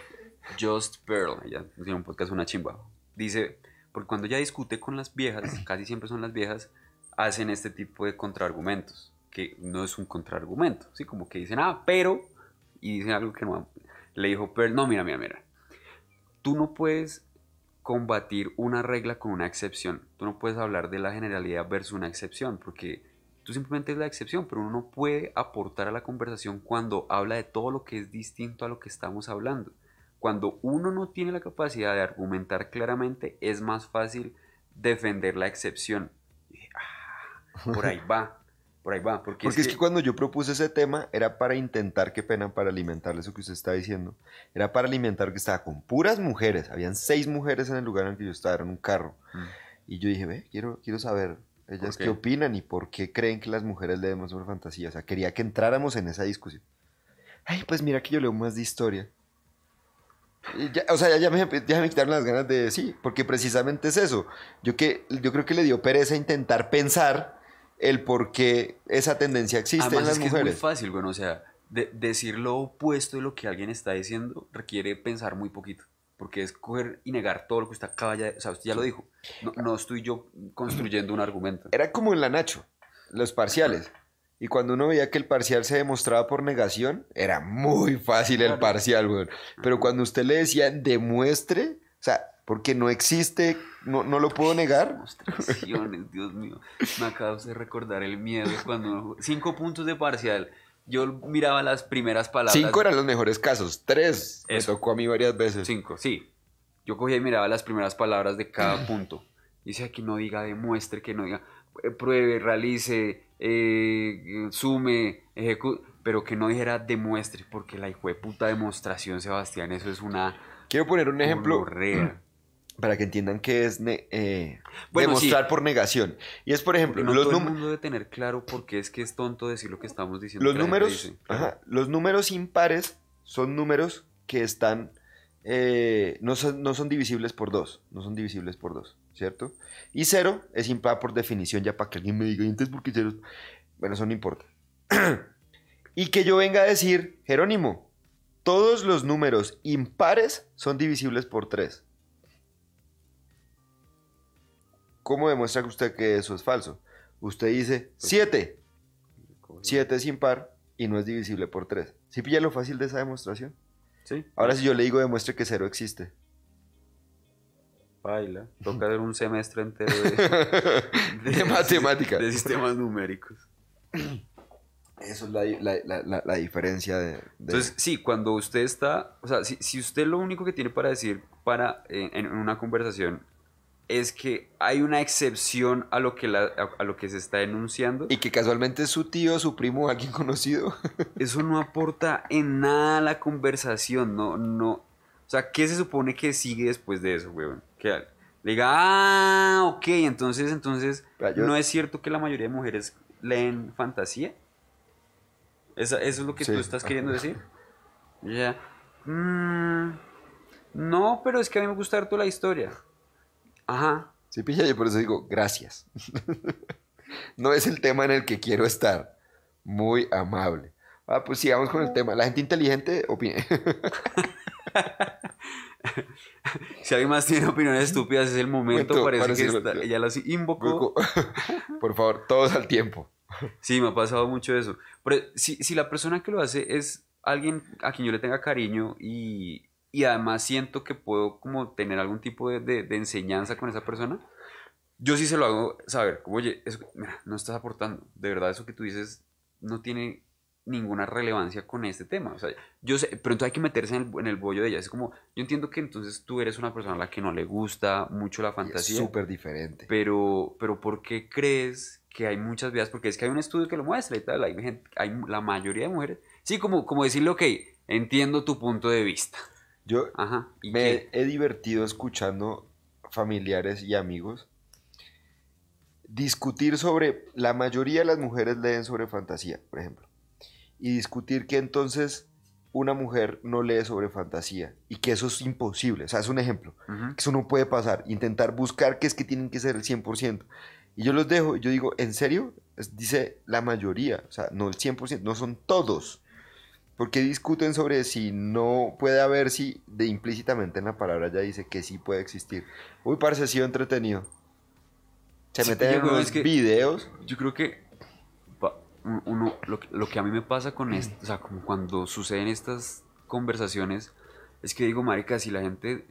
Just Pearl, ella tiene un podcast, una chimba. Dice, porque cuando ella discute con las viejas, casi siempre son las viejas, hacen este tipo de contraargumentos, que no es un contraargumento, ¿sí? Como que dicen, ah, pero, y dicen algo que no. Le dijo Pearl, no, mira, mira, mira. Tú no puedes combatir una regla con una excepción. Tú no puedes hablar de la generalidad versus una excepción, porque tú simplemente es la excepción, pero uno no puede aportar a la conversación cuando habla de todo lo que es distinto a lo que estamos hablando. Cuando uno no tiene la capacidad de argumentar claramente, es más fácil defender la excepción. Y "Ah, por ahí va, por ahí va. Porque, Porque es que cuando yo propuse ese tema era para intentar, qué pena, para alimentar eso que usted está diciendo. Era para alimentar que estaba con puras mujeres. Habían seis mujeres en el lugar en el que yo estaba, era en un carro. Mm. Y yo dije, ve, quiero, quiero saber ellas qué? qué? opinan y por qué creen que las mujeres leemos sobre fantasía. O sea, quería que entráramos en esa discusión. Ay, pues mira que yo leo más de historia. Ya- o sea, ya, ya me, ya me quitaron las ganas de sí, porque precisamente es eso. Yo, que, yo creo que le dio pereza intentar pensar el por qué esa tendencia existe Además en las es que es mujeres. muy fácil, bueno, o sea, de- decir lo opuesto de lo que alguien está diciendo requiere pensar muy poquito. Porque es coger y negar todo lo que usted acaba ya, o sea, usted ya lo dijo. No, no estoy yo construyendo un argumento. Era como en la Nacho, los parciales. Y cuando uno veía que el parcial se demostraba por negación, era muy fácil el parcial, weón. Pero cuando usted le decía demuestre, o sea, porque no existe, no, no lo puedo negar. Demostraciones, Dios mío. Me acaba de recordar el miedo cuando uno- cinco puntos de parcial. Yo miraba las primeras palabras. Cinco eran los mejores casos, tres me Eso. tocó a mí varias veces. Cinco, sí. Yo cogía y miraba las primeras palabras de cada punto. Decía que no diga demuestre, que no diga eh, pruebe, realice, eh, sume, ejecute, pero que no dijera demuestre, porque la hijo de puta demostración, Sebastián, eso es una Quiero poner un ejemplo. Para que entiendan qué es eh, Bueno, demostrar sí. por negación. Y es, por ejemplo, no los, todo el mundo debe tener claro por qué es que es tonto decir lo que estamos diciendo. los números, dice. ajá, los números impares son números que están, eh, no, son, no son divisibles por dos, no son divisibles por dos, ¿cierto? Y cero es impar por definición, ya para que alguien me diga, "¿Y entonces por qué cero? Bueno, eso no importa. y que yo venga a decir, Jerónimo, todos los números impares son divisibles por tres. ¿Cómo demuestra usted que eso es falso? Usted dice 7. 7 es impar y no es divisible por 3. ¿Sí pilla lo fácil de esa demostración? Sí. Ahora si yo le digo demuestre que 0 existe. Baila. Toca hacer un semestre entero de, De matemática. De sistemas numéricos. Eso es la, la- la- la- diferencia de... de- Entonces, sí, cuando usted está, o sea, si, si usted lo único que tiene para decir para en una conversación es que hay una excepción a lo que, la, a, a lo que se está enunciando, y que casualmente es su tío, su primo, alguien conocido. eso no aporta en nada a la conversación, no, no, o sea, ¿qué se supone que sigue después de eso, weón? Que le diga, ah, ok, entonces, entonces, yo- ¿no es cierto que la mayoría de mujeres leen fantasía? ¿Esa- ¿Eso es lo que Sí. tú estás queriendo decir? Ya. Mm, no, pero es que a mí me gusta harto la historia. Ajá. Sí, pilla, y por eso digo, gracias. no es el tema en el que quiero estar. Muy amable. Ah, pues sigamos con el tema. La gente inteligente opine. si alguien más tiene opiniones estúpidas, es el momento. parece que ella las invocó. Por favor, todos al tiempo. Sí, me ha pasado mucho eso. Pero si, si la persona que lo hace es alguien a quien yo le tenga cariño y, y además siento que puedo como tener algún tipo de, de, enseñanza con esa persona, yo sí se lo hago saber, como, oye, mira, no estás aportando, de verdad eso que tú dices no tiene ninguna relevancia con este tema. O sea, yo sé, pero entonces hay que meterse en el, en el bollo de ella. Es como, yo entiendo que entonces tú eres una persona a la que no le gusta mucho la fantasía. Es súper diferente. Pero, pero ¿por qué crees que hay muchas vías? Porque es que hay un estudio que lo muestra y tal. Hay, hay la mayoría de mujeres. Sí, como, como decirle, ok, entiendo tu punto de vista. Yo me he divertido escuchando familiares y amigos discutir sobre, la mayoría de las mujeres leen sobre fantasía, por ejemplo y discutir que entonces una mujer no lee sobre fantasía y que eso es imposible. O sea, es un ejemplo, que eso no puede pasar. Intentar buscar que es que tienen que ser el 100%. Y yo los dejo, y yo digo, ¿en serio? dice la mayoría, o sea, no el 100%, no son todos. Porque discuten sobre si no puede haber, si de implícitamente en la palabra ya dice que sí puede existir. Uy, parece ha sido entretenido. Se meten en unos videos. Yo creo que uno, lo, que a mí me pasa con esto, o sea, como cuando suceden estas conversaciones, es que digo, marica, si la gente,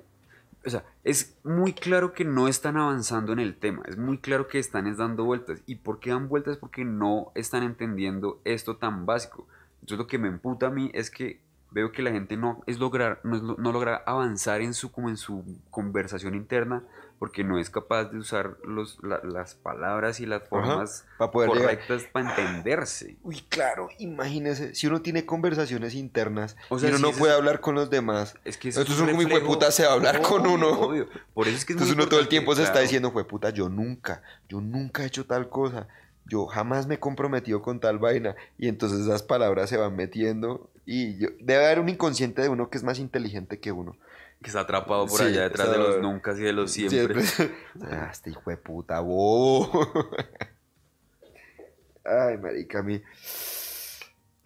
o sea, es muy claro que no están avanzando en el tema, es muy claro que están dando vueltas. ¿Y por qué dan vueltas? Porque no están entendiendo esto tan básico. Entonces lo que me emputa a mí es que veo que la gente no, es lograr, no, no logra avanzar en su, como en su conversación interna porque no es capaz de usar los, las palabras y las formas correctas para entenderse. Uy, claro, imagínese, si uno tiene conversaciones internas o sea, y uno no puede hablar con los demás, es que entonces uno como puta se va a hablar con uno. Por eso es que entonces uno todo el tiempo se está diciendo, puta, yo nunca, yo nunca he hecho tal cosa, yo jamás me he comprometido con tal vaina. Y entonces esas palabras se van metiendo y debe haber un inconsciente de uno que es más inteligente que uno que está atrapado por allá detrás de los nunca y de los siempre. ah, este hijo de puta, bobo. Ay, marica, a mí.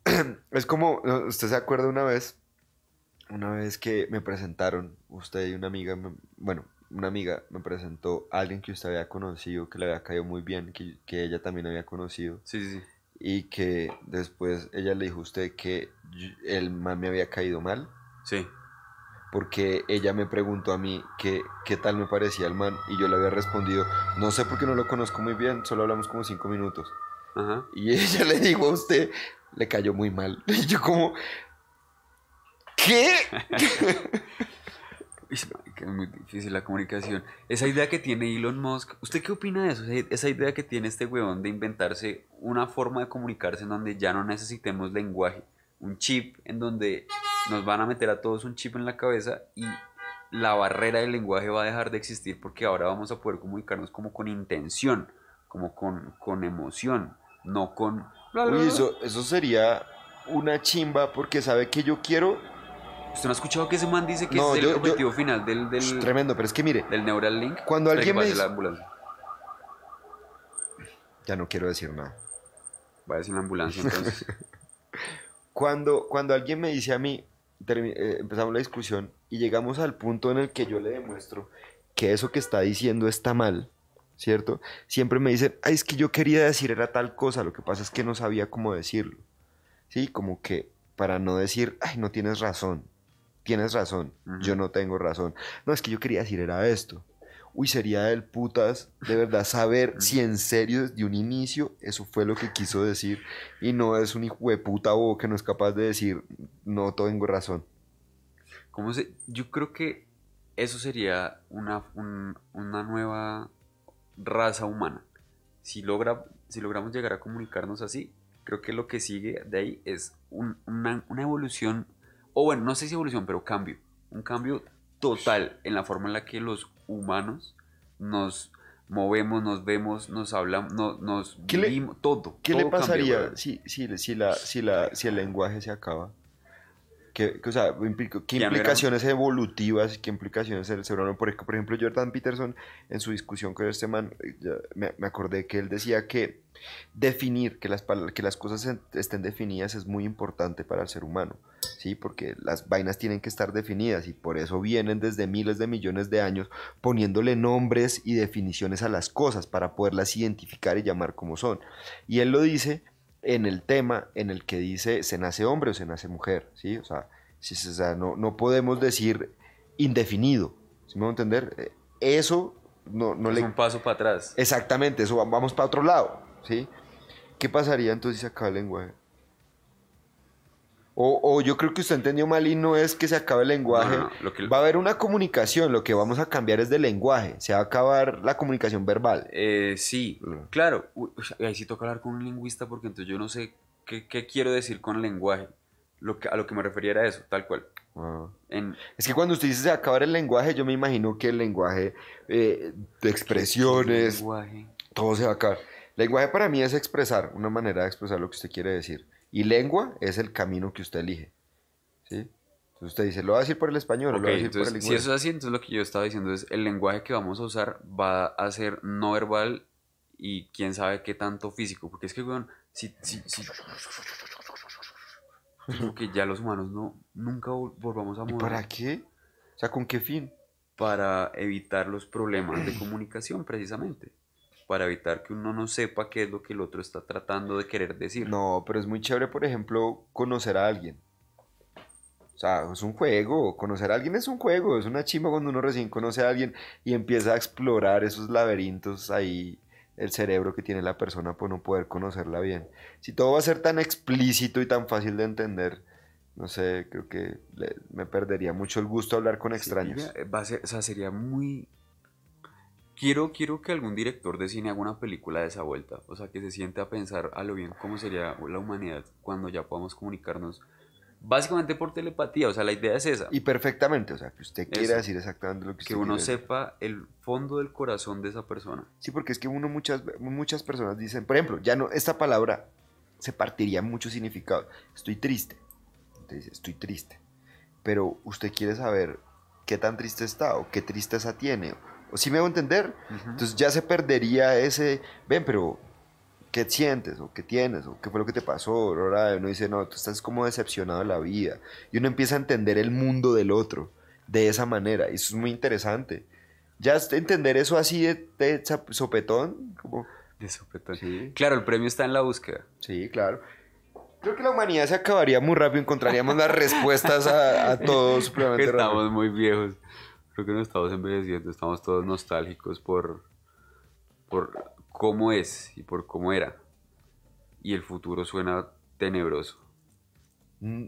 Es como, ¿usted se acuerda una vez? Una vez que me presentaron, usted y una amiga, bueno, una amiga me presentó a alguien que usted había conocido, que le había caído muy bien, que, que ella también había conocido. Sí, sí. Y que después ella le dijo a usted que el man me había caído mal. Sí porque ella me preguntó a mí qué, qué tal me parecía el man y yo le había respondido, no sé por qué no lo conozco muy bien, solo hablamos como cinco minutos. Y ella le dijo a usted, le cayó muy mal. Y yo como, ¿qué? es muy difícil la comunicación. Esa idea que tiene Elon Musk, ¿usted qué opina de eso? Esa idea que tiene este weón de inventarse una forma de comunicarse en donde ya no necesitemos lenguaje, un chip en donde nos van a meter a todos un chip en la cabeza y la barrera del lenguaje va a dejar de existir porque ahora vamos a poder comunicarnos como con intención, como con, con emoción, no con... eso, eso sería una chimba porque sabe que yo quiero... ¿Usted no ha escuchado que ese man dice que es el objetivo final del, del... Tremendo, pero es que mire... Del Neural Link. Cuando alguien me dice... Ya no quiero decir nada. Va a decir la ambulancia entonces. cuando, cuando alguien me dice a mí, eh, empezamos la discusión y llegamos al punto en el que yo le demuestro que eso que está diciendo está mal, ¿cierto? Siempre me dicen, ay, es que yo quería decir era tal cosa, lo que pasa es que no sabía cómo decirlo. Sí, como que para no decir, ay, no tienes razón, tienes razón, yo no tengo razón. No, es que yo quería decir era esto uy, sería del putas de verdad saber si en serio desde un inicio eso fue lo que quiso decir y no es un hijo de puta o que no es capaz de decir, no tengo razón. ¿Cómo se? Yo creo que eso sería una, una nueva raza humana. Si, logra, si logramos llegar a comunicarnos así, creo que lo que sigue de ahí es una, una evolución, o bueno, no sé si evolución, pero cambio. Un cambio total en la forma en la que los humanos nos movemos, nos vemos, nos hablamos, nos vivimos, todo. ¿Qué le pasaría si, si, si, la, si, la, si el lenguaje se acaba? ¿Qué, o sea, ¿qué implicaciones evolutivas, qué implicaciones el cerebro? Por, por ejemplo, Jordan Peterson, en su discusión con este man, me, me, acordé que él decía que definir, que las, que las cosas estén definidas es muy importante para el ser humano, ¿sí? Porque las vainas tienen que estar definidas y por eso vienen desde miles de millones de años poniéndole nombres y definiciones a las cosas para poderlas identificar y llamar como son. Y él lo dice en el tema en el que dice se nace hombre o se nace mujer, ¿sí? O sea, no, no podemos decir indefinido, ¿sí me voy a entender? Eh, eso no, no es le... un paso para atrás. Exactamente, eso vamos para otro lado, ¿sí? ¿Qué pasaría entonces acaba el lenguaje? O, yo creo que usted entendió mal y no es que se acabe el lenguaje. Va a haber una comunicación, lo que vamos a cambiar es de lenguaje. Se va a acabar la comunicación verbal. Eh, sí, claro. ahí sí toca hablar con un lingüista porque entonces yo no sé qué, quiero decir con el lenguaje. Lo que, a lo que me refería era eso, tal cual. Ah. Es que cuando usted dice se acabar el lenguaje, yo me imagino que el lenguaje eh, de expresiones, todo se va a acabar. Lenguaje para mí es expresar, una manera de expresar lo que usted quiere decir. Y lengua es el camino que usted elige. ¿Sí? Entonces usted dice, ¿lo va a decir por el español o lo va a decir por el inglés? Si eso es así, entonces lo que yo estaba diciendo es, el lenguaje que vamos a usar va a ser no verbal y quién sabe qué tanto físico. Porque es que, weón, si, si, si que ya los humanos no, nunca volvamos a mover. ¿Y para qué? O sea, ¿con qué fin? Para evitar los problemas de comunicación, precisamente para evitar que uno no sepa qué es lo que el otro está tratando de querer decir. No, pero es muy chévere, por ejemplo, conocer a alguien. O sea, es un juego, conocer a alguien es un juego, es una chimba cuando uno recién conoce a alguien y empieza a explorar esos laberintos ahí, el cerebro que tiene la persona por no poder conocerla bien. Si todo va a ser tan explícito y tan fácil de entender, no sé, creo que me perdería mucho el gusto hablar con extraños. va a ser, o sea, sería muy Quiero, quiero que algún director de cine haga una película de esa vuelta, o sea, que se siente a pensar a lo bien cómo sería la humanidad cuando ya podamos comunicarnos básicamente por telepatía, o sea, la idea es esa. Y perfectamente, o sea, que usted quiera decir exactamente lo que, que uno sepa el fondo del corazón de esa persona. Sí, porque es que uno muchas muchas personas dicen, por ejemplo, ya no esta palabra se partiría mucho significado. Estoy triste. Entonces, estoy triste. Pero usted quiere saber qué tan triste está o qué tristeza tiene ¿O si me hago entender? Entonces ya se perdería ese, ven, pero ¿qué sientes? ¿O qué tienes? ¿O qué fue lo que te pasó? Ahora uno dice, no, tú estás como decepcionado de la vida. Y uno empieza a entender el mundo del otro de esa manera. Y eso es muy interesante. Ya entender eso así de, sopetón, como... De sopetón. Sí. Claro, el premio está en la búsqueda. Sí, claro. Creo que la humanidad se acabaría muy rápido, encontraríamos las respuestas a, a todos. Estamos muy viejos creo que no estamos envejeciendo, estamos todos nostálgicos por, por cómo es y por cómo era. Y el futuro suena tenebroso. Mm.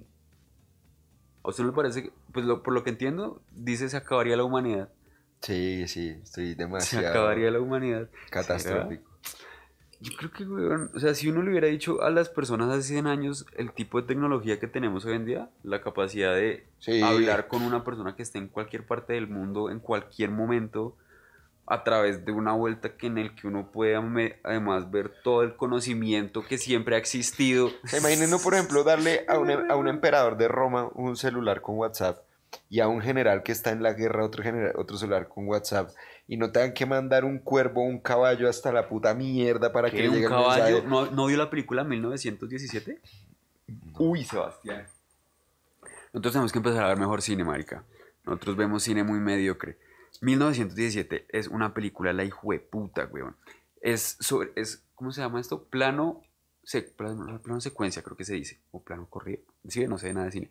¿A usted no le parece que, pues por lo que entiendo, dice se acabaría la humanidad? Sí, sí, estoy demasiado. Se acabaría la humanidad. Catastrófico. Yo creo que, o sea, si uno le hubiera dicho a las personas hace 100 años el tipo de tecnología que tenemos hoy en día, la capacidad de hablar con una persona que esté en cualquier parte del mundo, en cualquier momento, a través de una vuelta que en el que uno puede además ver todo el conocimiento que siempre ha existido. Imagínense, por ejemplo, darle a un, a un emperador de Roma un celular con WhatsApp y a un general que está en la guerra otro, general, otro celular con WhatsApp y no tengan que mandar un cuervo o un caballo hasta la puta mierda para que llegue un caballo? ¿No, ¿No vio la película 1917? Uy, Sebastián. Nosotros tenemos que empezar a ver mejor cine, marica. Nosotros vemos cine muy mediocre. 1917 es una película la hijo de puta, weón. Es sobre, es, ¿cómo se llama esto? Plano, plano, plano, secuencia, creo que se dice. O plano corrido. Sí, no sé nada de cine.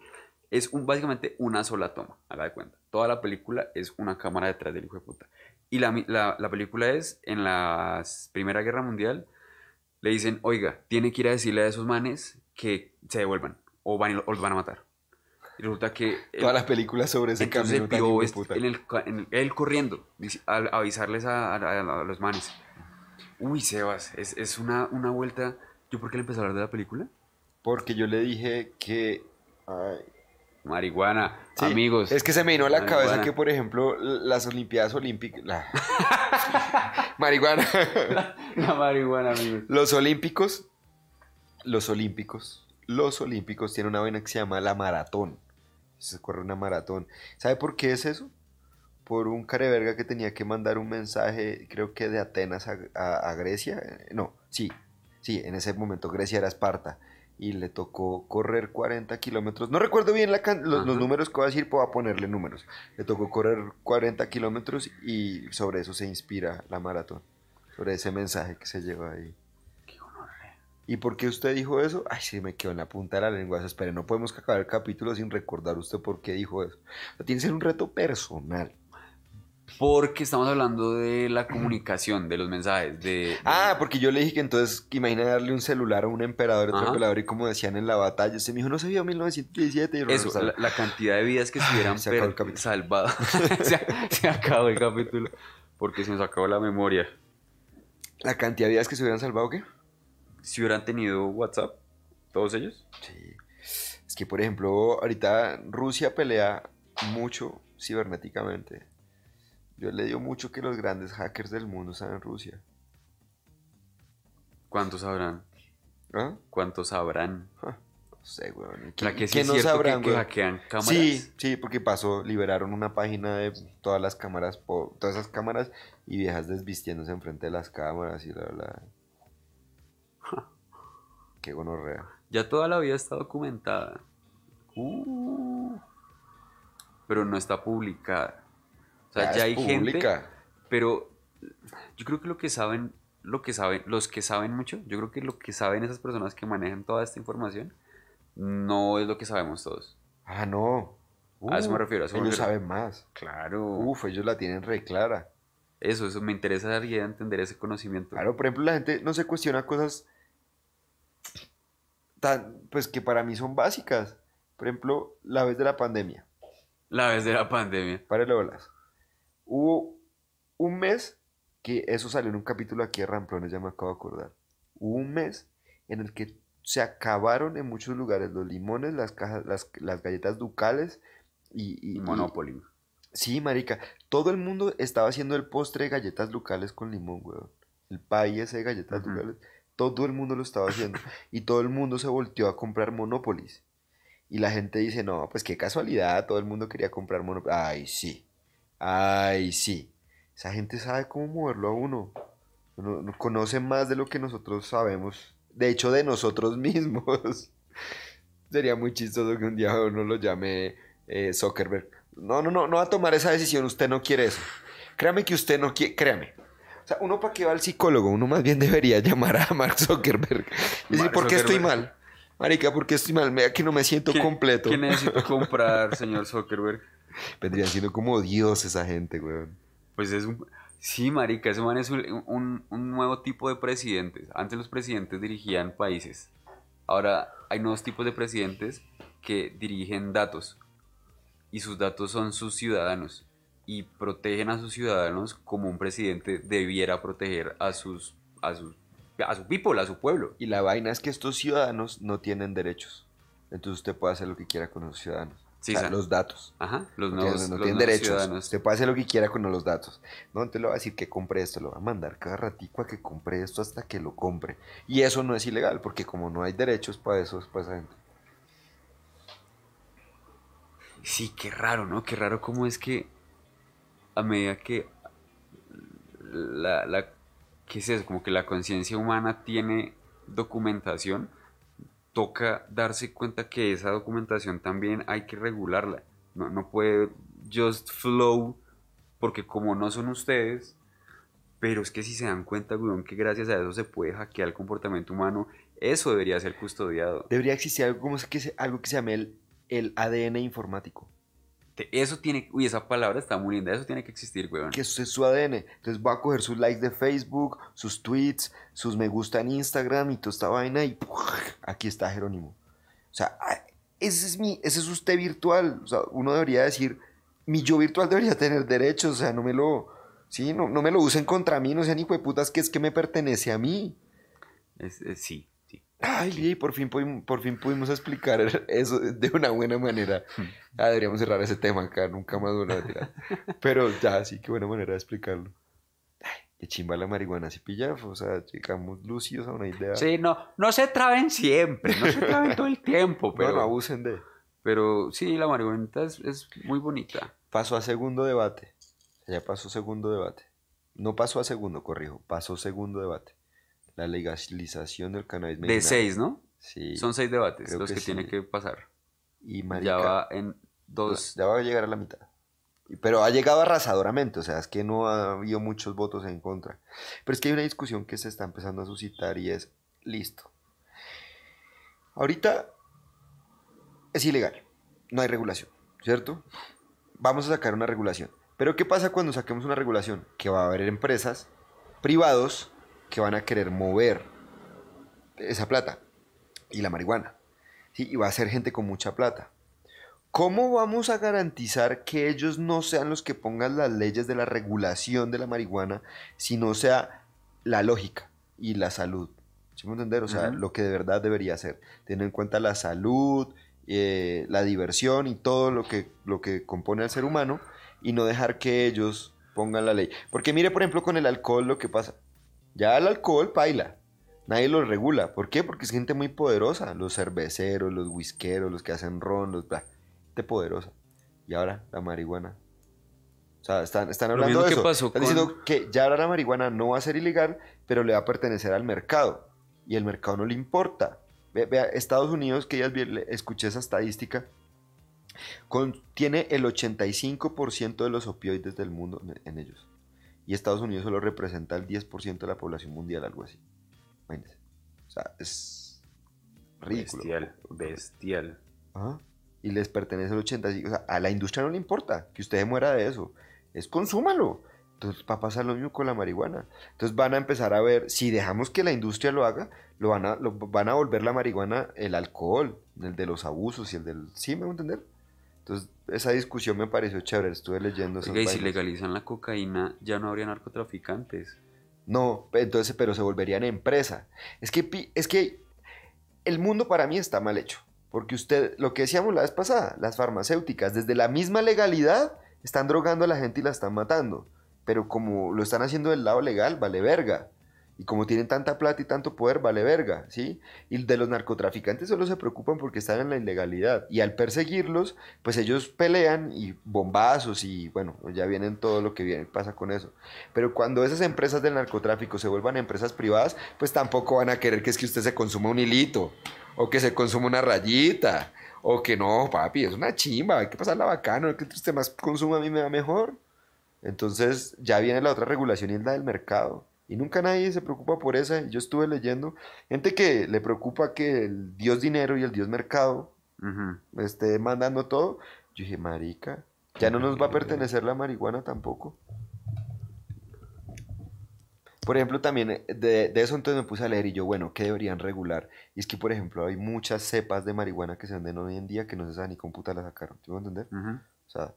Es un, básicamente una sola toma, haga de cuenta. Toda la película es una cámara detrás del hijo de puta. Y la, la, película es, en la Primera Guerra Mundial, le dicen, oiga, tiene que ir a decirle a esos manes que se devuelvan o, van, o los van a matar. Y resulta que... Todas las películas sobre ese camino en el, en él corriendo, a, avisarles a, a, los manes. Uy, Sebas, es, es una, una vuelta... ¿Yo por qué le empecé a hablar de la película? Porque yo le dije que... Marihuana, amigos. Es que se me vino a la cabeza que, por ejemplo, las Olimpiadas Olímpicas. La... marihuana. La, marihuana, amigos. Los Olímpicos. Los Olímpicos. Los Olímpicos tienen una vaina que se llama la maratón. se corre una maratón. ¿Sabe por qué es eso? Por un careverga que tenía que mandar un mensaje, creo que de Atenas a, Grecia. No, sí, sí, en ese momento Grecia era Esparta. Y le tocó correr 40 kilómetros. No recuerdo bien los, números que voy a decir, puedo ponerle números. Le tocó correr 40 kilómetros y sobre eso se inspira la maratón. Sobre ese mensaje que se lleva ahí. ¿Y por qué usted dijo eso? Ay, sí, me quedó en la punta de la lengua. Espere, no podemos acabar el capítulo sin recordar usted por qué dijo eso. tiene que ser un reto personal. Porque estamos hablando de la comunicación, de los mensajes. De, Ah, porque yo le dije que entonces, imagina darle un celular a un emperador atropelador y como decían en la batalla, se me dijo, no se vio 1917. Y Eso, la, cantidad de vidas que se hubieran salvado. se, se acabó el capítulo. Porque se nos acabó la memoria. ¿La cantidad de vidas que se hubieran salvado qué? si hubieran tenido WhatsApp, todos ellos. Sí. Es que, por ejemplo, ahorita Rusia pelea mucho cibernéticamente. Yo le digo mucho que los grandes hackers del mundo están en Rusia. ¿Cuántos sabrán? ¿Ah? ¿Cuántos sabrán? no sé, weón. ¿Qué, no sabrán, que, hackean cámaras? Sí, sí, porque pasó, liberaron una página de todas las cámaras, todas esas cámaras y viejas desvistiéndose enfrente de las cámaras y la verdad. Qué gonorrea. Ya toda la vida está documentada. Uh. pero no está publicada. O sea, ya, hay gente. Pero yo creo que lo que saben, lo que saben, los que saben mucho, yo creo que lo que saben esas personas que manejan toda esta información, no es lo que sabemos todos. Ah, no. a eso me uh, refiero. ellos saben más. Claro. Uf, ellos la tienen re clara. Eso, eso me interesa entender ese conocimiento. Claro, por ejemplo, la gente no se cuestiona cosas pues que para mí son básicas. Por ejemplo, la vez de la pandemia. La vez de la pandemia. Párale bolas. Hubo un mes que eso salió en un capítulo aquí de Ramplones, ya me acabo de acordar. Hubo un mes en el que se acabaron en muchos lugares los limones, las cajas, las, galletas ducales y, Monopoly. sí, marica. Todo el mundo estaba haciendo el postre de galletas ducales con limón, weón. El pay ese de galletas ducales. Todo el mundo lo estaba haciendo. Y todo el mundo se volteó a comprar Monopolis. Y la gente dice, no, pues qué casualidad, todo el mundo quería comprar Monopolis. Ay, sí. Ay, sí. Esa gente sabe cómo moverlo a uno. uno. conoce más de lo que nosotros sabemos. De hecho, de nosotros mismos. Sería muy chistoso que un día uno lo llame eh, Zuckerberg. No, no, no, no va a tomar esa decisión. Usted no quiere eso. Créame que usted no quiere. Créame. O sea, uno para qué va al psicólogo, uno más bien debería llamar a Mark Zuckerberg y decir, ¿por qué estoy mal? Marica, ¿por qué estoy mal? Vea que no me siento completo. ¿Qué necesito comprar, señor Zuckerberg? Vendría siendo como Dios esa gente, weón. Pues es un... Sí, marica, ese man es un, un, nuevo tipo de presidentes. Antes los presidentes dirigían países. Ahora hay nuevos tipos de presidentes que dirigen datos. Y sus datos son sus ciudadanos y protegen a sus ciudadanos como un presidente debiera proteger a sus a sus a su people, a su pueblo. Y la vaina es que estos ciudadanos no tienen derechos. Entonces usted puede hacer lo que quiera con los ciudadanos. Sí, los datos. Ajá, los no, no tienen derechos. Usted puede hacer lo que quiera con los datos. No, entonces le va a decir que compre esto, lo va a mandar cada ratico a que compre esto hasta que lo compre. Y eso no es ilegal, porque como no hay derechos para eso, pues gente. Sí, qué raro, ¿no? Qué raro cómo es que a medida que la, la ¿qué es eso? Como que la conciencia humana tiene documentación, toca darse cuenta que esa documentación también hay que regularla. No, no puede just flow, porque como no son ustedes, pero es que si se dan cuenta, weón, que gracias a eso se puede hackear el comportamiento humano, eso debería ser custodiado. Debería existir algo, como que, algo que se llame el ADN informático. Eso tiene, uy, esa palabra está muy linda, eso tiene que existir, weón. Que eso es su ADN. Entonces va a coger sus likes de Facebook, sus tweets, sus me gusta en Instagram y toda esta vaina y aquí está Jerónimo. O sea, ese es mi, ese es usted virtual. O sea, uno debería decir, mi yo virtual debería tener derechos, o sea, no me lo, sí, no, no me lo usen contra mí, no sean hijo de putas que es que me pertenece a mí. sí, Ay, por fin, por fin pudimos explicar eso de una buena manera. Ah, deberíamos cerrar ese tema acá, nunca más una Pero ya, sí, qué buena manera de explicarlo. Ay, qué chimba la marihuana, si pilla, o sea, llegamos lucidos a una idea. Sí, no, no se traben siempre, no se traben todo el tiempo, pero... No, no abusen de... Pero sí, la marihuana es, es muy bonita. Pasó a segundo debate. Ya pasó segundo debate. No pasó a segundo, corrijo. Pasó segundo debate. La legalización del cannabis De seis, ¿no? Sí. Son seis debates los que, tiene que pasar. Y ya va en dos. Ya va a llegar a la mitad. Pero ha llegado arrasadoramente, o sea, es que no ha habido muchos votos en contra. Pero es que hay una discusión que se está empezando a suscitar y es, listo. Ahorita es ilegal, no hay regulación, ¿cierto? Vamos a sacar una regulación. Pero ¿qué pasa cuando saquemos una regulación? Que va a haber empresas privados que van a querer mover esa plata y la marihuana. ¿sí? Y va a ser gente con mucha plata. ¿Cómo vamos a garantizar que ellos no sean los que pongan las leyes de la regulación de la marihuana, sino sea la lógica y la salud? ¿Sí me entender? O sea, lo que de verdad debería ser, teniendo en cuenta la salud, eh, la diversión y todo lo que, lo que compone al ser humano, y no dejar que ellos pongan la ley. Porque mire, por ejemplo, con el alcohol lo que pasa. Ya el alcohol paila. Nadie lo regula. ¿Por qué? Porque es gente muy poderosa. Los cerveceros, los whiskeros, los que hacen ron, los... Bla poderosa. Y ahora la marihuana. O sea, están, están hablando de eso. están diciendo que ya ahora la marihuana no va a ser ilegal, pero le va a pertenecer al mercado. Y el mercado no le importa. Vea, Estados Unidos, que ya escuché esa estadística, tiene el 85% de los opioides del mundo en, ellos. Y Estados Unidos solo representa el 10% de la población mundial, algo así. Imagínense. O sea, es ridículo. Bestial, bestial. Ajá y les pertenece el 85. O sea, a la industria no le importa que usted muera de eso. Es consúmalo. Entonces va a pasar lo mismo con la marihuana. Entonces van a empezar a ver, si dejamos que la industria lo haga, lo van a, lo, van a volver la marihuana el alcohol, el de los abusos y el del... ¿Sí me voy a entender? Entonces esa discusión me pareció chévere, estuve leyendo. y si legalizan la cocaína, ya no habría narcotraficantes. No, entonces, pero se volverían empresa. Es que, es que el mundo para mí está mal hecho. Porque usted, lo que decíamos la vez pasada, las farmacéuticas, desde la misma legalidad, están drogando a la gente y la están matando. Pero como lo están haciendo del lado legal, vale verga. Y como tienen tanta plata y tanto poder, vale verga, ¿sí? Y de los narcotraficantes solo se preocupan porque están en la ilegalidad. Y al perseguirlos, pues ellos pelean y bombazos y bueno, ya vienen todo lo que viene, pasa con eso. Pero cuando esas empresas del narcotráfico se vuelvan empresas privadas, pues tampoco van a querer que es que usted se consuma un hilito o que se consuma una rayita, o que no, papi, es una chimba, hay que pasarla bacano, que usted más consuma a mí me va mejor. Entonces ya viene la otra regulación y es la del mercado. Y nunca nadie se preocupa por esa. Yo estuve leyendo gente que le preocupa que el dios dinero y el dios mercado esté mandando todo. Yo dije, marica, ya no nos va a pertenecer la marihuana tampoco. Por ejemplo, también eh, de, eso entonces me puse a leer y yo, bueno, ¿qué deberían regular? Y es que, por ejemplo, hay muchas cepas de marihuana que se venden hoy en día que no se sabe ni cómo puta la sacaron. ¿Te voy a entender? O sea,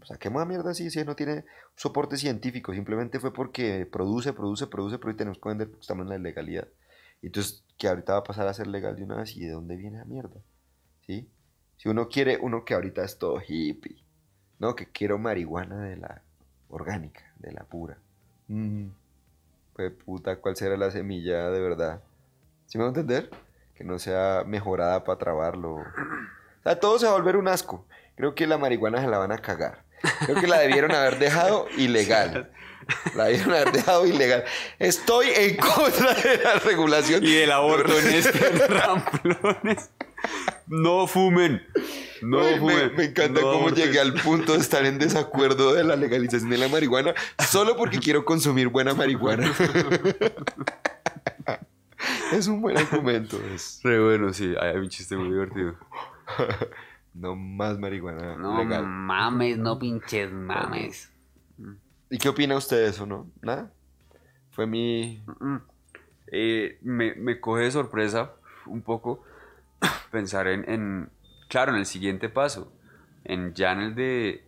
o sea, ¿qué más mierda así si no tiene soporte científico? Simplemente fue porque produce, produce, produce, pero hoy tenemos que vender porque estamos en la ilegalidad. Entonces, que ahorita va a pasar a ser legal de una vez y de dónde viene la mierda. ¿Sí? Si uno quiere, uno que ahorita es todo hippie, ¿no? Que quiero marihuana de la orgánica, de la pura. Mm puta, ¿cuál será la semilla de verdad? ¿Sí me va a entender? Que no sea mejorada para trabarlo. O sea, todo se va a volver un asco. Creo que la marihuana se la van a cagar. Creo que la debieron haber dejado ilegal. La debieron haber dejado ilegal. Estoy en contra de la regulación. Y del aborto en este ramplones. No fumen. No fumen. Me, encanta cómo llegué al punto de estar en desacuerdo de la legalización de la marihuana solo porque quiero consumir buena marihuana. es un buen argumento. Es. Re bueno, sí. Hay un chiste muy divertido. No más marihuana no mames, no pinches mames. ¿Y qué opina usted de eso, no? ¿Nada? Fue mi... Eh, me, me coge de sorpresa un poco pensar en, claro, en el siguiente paso, en ya en el de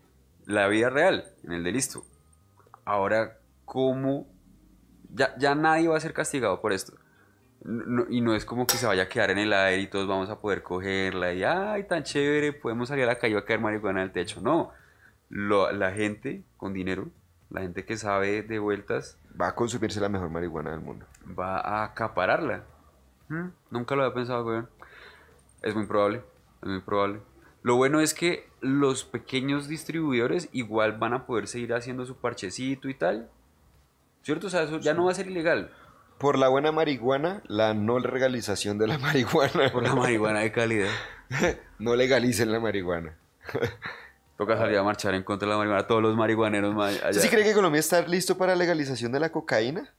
la vida real, en el de listo. Ahora, ¿cómo? Ya, ya nadie va a ser castigado por esto. Y no es como que se vaya a quedar en el aire y todos vamos a poder cogerla y, ay, tan chévere, podemos salir a la calle a caer marihuana el techo. No, la gente con dinero, la gente que sabe de vueltas... Va a consumirse la mejor marihuana del mundo. Va a acapararla. ¿Mm? Nunca lo había pensado, güey. Es muy probable, es muy probable. Lo bueno es que los pequeños distribuidores igual van a poder seguir haciendo su parchecito y tal. ¿Cierto? O sea, eso ya no va a ser ilegal. Por la buena marihuana, la no legalización de la marihuana. Por la marihuana de calidad. no legalicen la marihuana. Toca salir a marchar en contra de la marihuana. Todos los marihuaneros allá. ¿Sí cree que Colombia está listo para la legalización de la cocaína?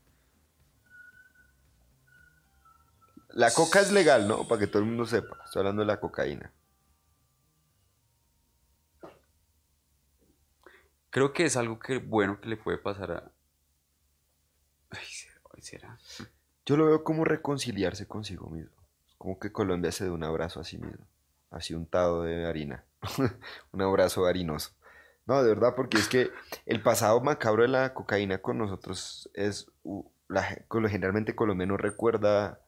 La coca es legal, ¿no? Para que todo el mundo sepa. Estoy hablando de la cocaína. Creo que es algo que bueno que le puede pasar a. Yo lo veo como reconciliarse consigo mismo. Como que Colombia se dé un abrazo a sí mismo. Así untado de harina. un abrazo harinoso. No, de verdad, porque es que el pasado macabro de la cocaína con nosotros es. La, generalmente colombiano recuerda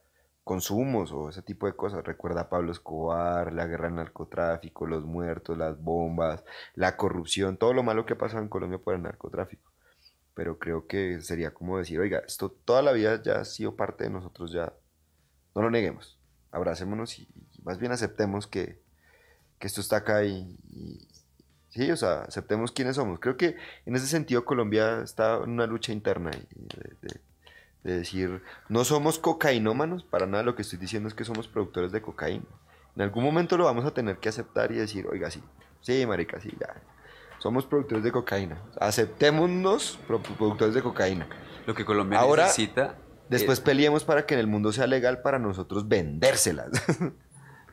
consumos o ese tipo de cosas. Recuerda a Pablo Escobar, la guerra al narcotráfico, los muertos, las bombas, la corrupción, todo lo malo que ha pasado en Colombia por el narcotráfico. Pero creo que sería como decir, oiga, esto toda la vida ya ha sido parte de nosotros, ya no lo neguemos, abracémonos y, más bien aceptemos que, esto está acá y, sí, o sea, aceptemos quiénes somos. Creo que en ese sentido Colombia está en una lucha interna de de decir, no somos cocainómanos, para nada lo que estoy diciendo es que somos productores de cocaína. En algún momento lo vamos a tener que aceptar y decir, oiga, sí, sí, marica, sí, ya. Somos productores de cocaína. Aceptémonos productores de cocaína. Lo que Colombia Ahora, necesita. Después peleemos para que en el mundo sea legal para nosotros vendérselas.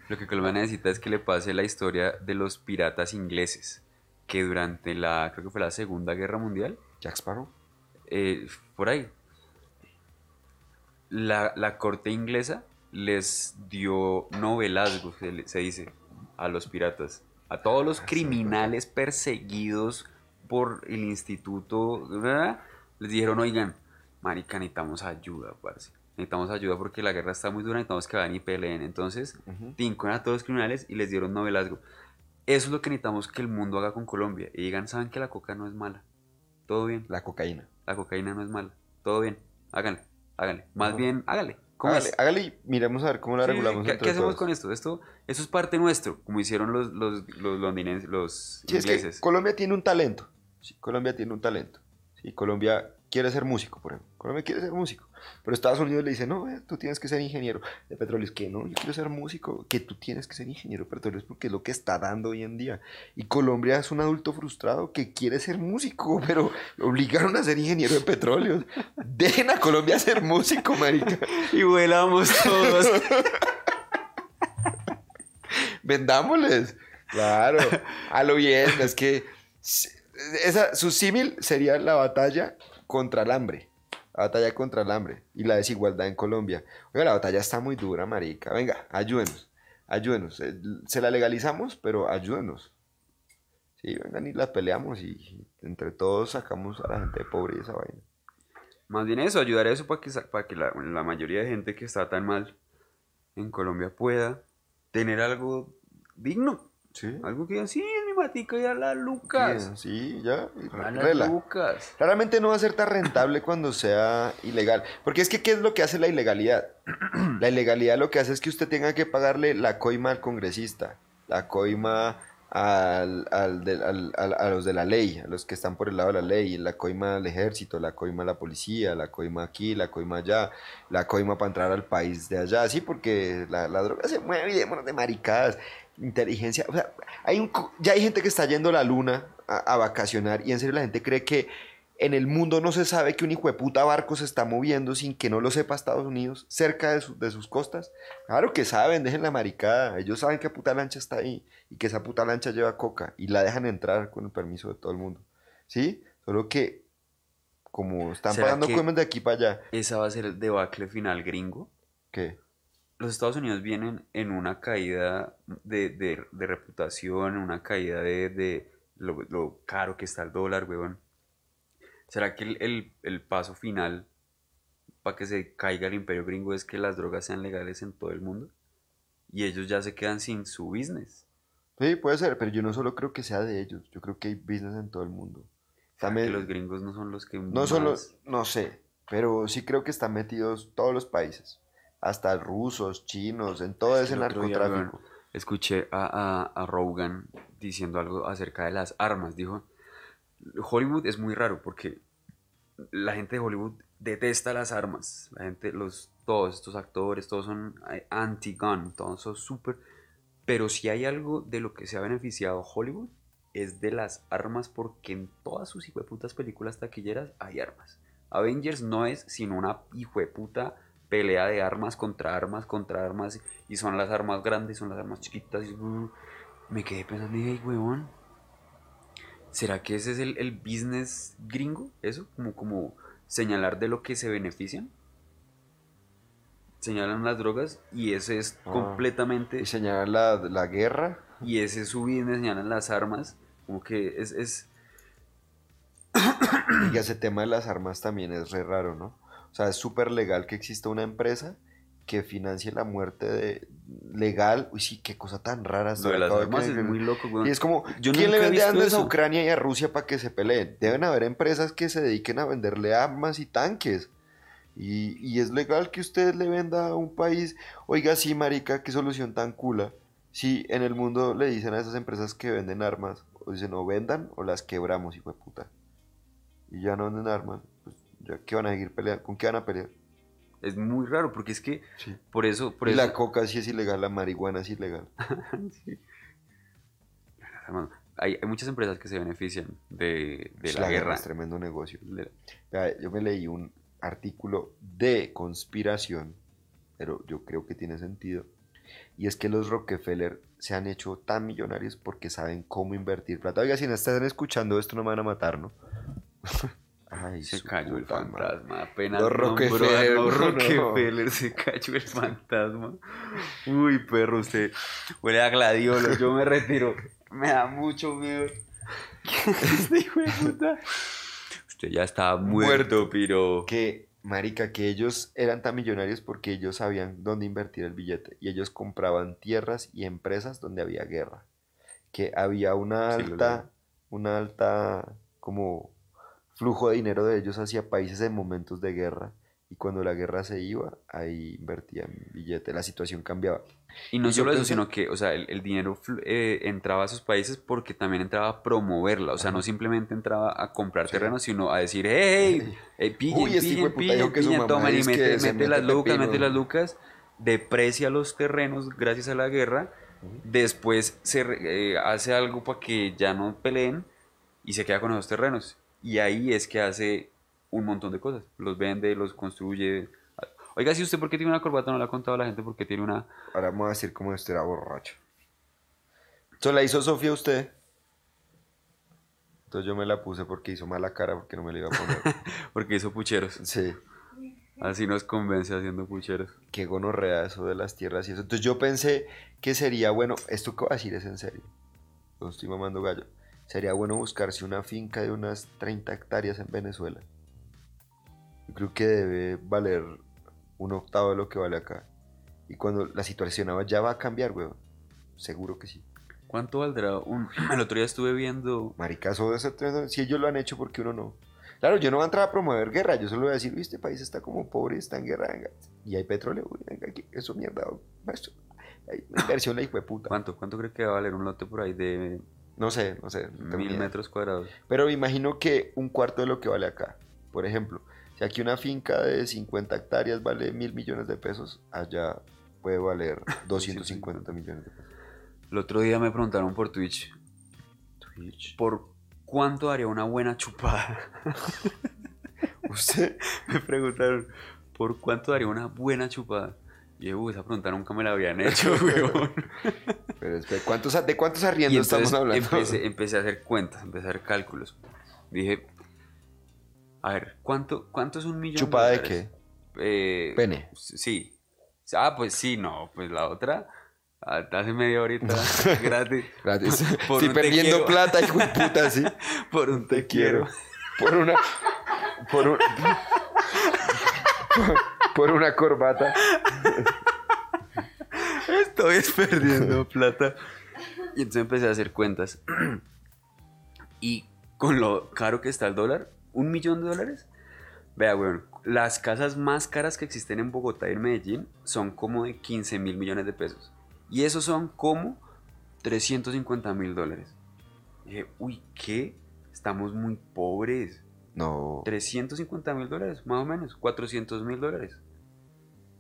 Lo que Colombia necesita es que le pase la historia de los piratas ingleses, que durante la, creo que fue la Segunda Guerra Mundial. Jack Sparrow. Eh, por ahí, la, corte inglesa les dio novelazgo, se, dice, a los piratas. A todos los criminales perseguidos por el instituto, les dijeron, oigan, marica, necesitamos ayuda, parce. Necesitamos ayuda porque la guerra está muy dura, necesitamos que vayan y peleen. Entonces, uh a todos los criminales y les dieron novelazgo. Eso es lo que necesitamos que el mundo haga con Colombia. Y digan, saben que la coca no es mala. Todo bien. La cocaína. La cocaína no es mala. Todo bien. Háganle hágale. Más bien, hágale. hágale, y miremos a ver cómo la regulamos. ¿Qué, hacemos con esto? esto? Eso es parte nuestro, como hicieron los, los, los londinenses, los ingleses. Colombia tiene un talento. Sí, Colombia tiene un talento. Sí, Colombia quiere ser músico, por ejemplo. Colombia quiere ser músico. Pero Estados Unidos le dice, no, eh, tú tienes que ser ingeniero de petróleos. Que no, yo quiero ser músico. Que tú tienes que ser ingeniero de petróleos porque es lo que está dando hoy en día. Y Colombia es un adulto frustrado que quiere ser músico, pero obligaron a ser ingeniero de petróleos. Dejen a Colombia ser músico, marica. Y vuelamos todos. Vendámosles. Claro. A lo bien, es que esa, su símil sería la batalla contra el hambre. La batalla contra el hambre y la desigualdad en Colombia. Oiga, la batalla está muy dura, marica. Venga, ayúdenos. Ayúdenos. Eh, se la legalizamos, pero ayúdenos. Sí, vengan y la peleamos y entre todos sacamos a la gente pobre y esa vaina. Más bien eso, ayudar a eso para que, para que la, la mayoría de gente que está tan mal en Colombia pueda tener algo digno. Sí. Algo que digan, sí, es mi matica ya la Lucas. Sí, ya. la Lucas. Claramente no va a ser tan rentable cuando sea ilegal. Porque es que, ¿qué es lo que hace la ilegalidad? la ilegalidad lo que hace es que usted tenga que pagarle la coima al congresista, la coima al, al, a los de la ley, a los que están por el lado de la ley, la coima al ejército, la coima a la policía, la coima aquí, la coima allá, la coima para entrar al país de allá, sí, porque la, la droga se mueve y de maricadas inteligencia. O sea, hay un, ya hay gente que está yendo a la luna a, vacacionar y en serio la gente cree que en el mundo no se sabe que un hijo de puta barco se está moviendo sin que no lo sepa Estados Unidos, cerca de, de sus costas. Claro que saben, dejen la maricada. Ellos saben que puta lancha está ahí y que esa puta lancha lleva coca y la dejan entrar con el permiso de todo el mundo. ¿Sí? Solo que, como están pagando coimas de aquí para allá. ¿Esa va a ser el debacle final gringo? ¿Qué? Los Estados Unidos vienen en una caída de, reputación, una caída de, lo, caro que está el dólar, weón. ¿Será que el, paso final para que se caiga el imperio gringo es que las drogas sean legales en todo el mundo? Y ellos ya se quedan sin su business. Sí, puede ser, pero yo no solo creo que sea de ellos, yo creo que hay business en todo el mundo. También, que los gringos no son los que... No solo, no sé, pero sí creo que están metidos todos los países hasta rusos, chinos, en todo ese narcotráfico. escuché a, a, Rogan diciendo algo acerca de las armas. Dijo, Hollywood es muy raro porque la gente de Hollywood detesta las armas. La gente, los, todos estos actores, todos son anti-gun, todos son súper... Pero si hay algo de lo que se ha beneficiado Hollywood, es de las armas porque en todas sus hijueputas películas taquilleras hay armas. Avengers no es sino una hijueputa pelea de armas contra armas contra armas y son las armas grandes, son las armas chiquitas y uh, me quedé pensando y dije, huevón, ¿será que ese es el, business gringo? Eso, como, como señalar de lo que se benefician. Señalan las drogas y ese es ah. completamente... Y señalan la, la, guerra. Y ese es su business, señalan las armas. Como que es... es... y ese tema de las armas también es re raro, ¿no? O sea, es súper legal que exista una empresa que financie la muerte de legal. Uy, sí, qué cosa tan rara. Lo de las armas es muy loco, güey. Y es como, ¿quién le vende armas a Ucrania y a Rusia para que se peleen? Deben haber empresas que se dediquen a venderle armas y tanques. Y, y, es legal que usted le venda a un país, oiga, sí, marica, qué solución tan cula. Si en el mundo le dicen a esas empresas que venden armas, o dicen, o vendan o las quebramos, hijo de puta. Y ya no venden armas. ¿Qué van a seguir peleando? ¿Con qué van a pelear? Es muy raro porque es que por eso... Por y eso... la coca sí es ilegal, la marihuana es ilegal. hay, muchas empresas que se benefician de, la, guerra. Es tremendo negocio. Yo me leí un artículo de conspiración, pero yo creo que tiene sentido. Y es que los Rockefeller se han hecho tan millonarios porque saben cómo invertir plata. Oiga, si no están escuchando esto, no me van a matar, ¿no? Ay, se cayó el fantasma. Apenas los Rockefeller, los Rockefeller se cayó el fantasma. Uy, perro, usted huele a gladiolo. Yo me retiro. Me da mucho miedo. este hijo de puta? Usted ya estaba muerto, pero. Que, marica, que ellos eran tan millonarios porque ellos sabían dónde invertir el billete. Y ellos compraban tierras y empresas donde había guerra. Que había una alta, una alta como flujo de dinero de ellos hacia países en momentos de guerra y cuando la guerra se iba, ahí invertían billete, la situación cambiaba. Y no solo eso, sino que, o sea, el, dinero eh, entraba a esos países porque también entraba a promoverla, o sea, no simplemente entraba a comprar terrenos, sino a decir, hey, hey, pillen, Uy, pillen, pillen, pillen, tomen y mete, mete las lucas, mete las lucas, deprecia los terrenos gracias a la guerra, después se eh, hace algo para que ya no peleen y se queda con esos terrenos. Y ahí es que hace un montón de cosas. Los vende, los construye. Oiga, si usted por qué tiene una corbata no le ha contado a la gente porque tiene una... Ahora vamos a decir cómo usted era borracho. ¿Eso la hizo Sofía usted? Entonces yo me la puse porque hizo mala cara, porque no me la iba a poner. porque hizo pucheros. Sí. Así nos convence haciendo pucheros. Qué gonorrea eso de las tierras y eso. Entonces yo pensé que sería bueno, esto que voy a decir es en serio. No estoy mamando gallo sería bueno buscarse una finca de unas 30 hectáreas en Venezuela. Yo creo que debe valer un octavo de lo que vale acá. Y cuando la situación ya va a cambiar, weón. Seguro que sí. ¿Cuánto valdrá un...? El otro día estuve viendo... Maricazo de ese... Si ellos lo han hecho, ¿por qué uno no? Claro, yo no voy a entrar a promover guerra. Yo solo voy a decir, este país está como pobre, está en guerra. Y hay petróleo. Venga, aquí. Eso mierda. Hay inversión la hijo de puta. ¿Cuánto, ¿Cuánto cree que va a valer un lote por ahí de no sé, no sé. Mil metros cuadrados. Pero imagino que un cuarto de lo que vale acá. Por ejemplo, si aquí una finca de 50 hectáreas vale mil millones de pesos, allá puede valer 250 millones de pesos. El otro día me preguntaron por Twitch. Twitch. ¿Por cuánto daría una buena chupada? ¿Usted? me preguntaron, ¿por cuánto daría una buena chupada? Y yo, esa pregunta nunca me la habían hecho, weón. Pero ¿cuántos, ¿de cuántos arriendos estamos hablando? Empecé, empecé, a hacer cuentas, empecé a hacer cálculos. Dije, a ver, ¿cuánto, cuánto es un millón ¿Chupada de, qué? Eh, Pene. Sí. Ah, pues sí, no. Pues la otra, hace media horita, gratis. Gratis. Por perdiendo plata, hijo de puta, sí. Por un te, quiero. Por una... Por un... por una corbata. Estoy perdiendo plata. Y entonces empecé a hacer cuentas. y con lo caro que está el dólar, un millón de dólares. Vea, bueno, las casas más caras que existen en Bogotá y en Medellín son como de 15 mil millones de pesos. Y esos son como 350 mil dólares. dije, uy, ¿qué? Estamos muy pobres. No. 350 mil dólares, más o menos. 400 mil dólares.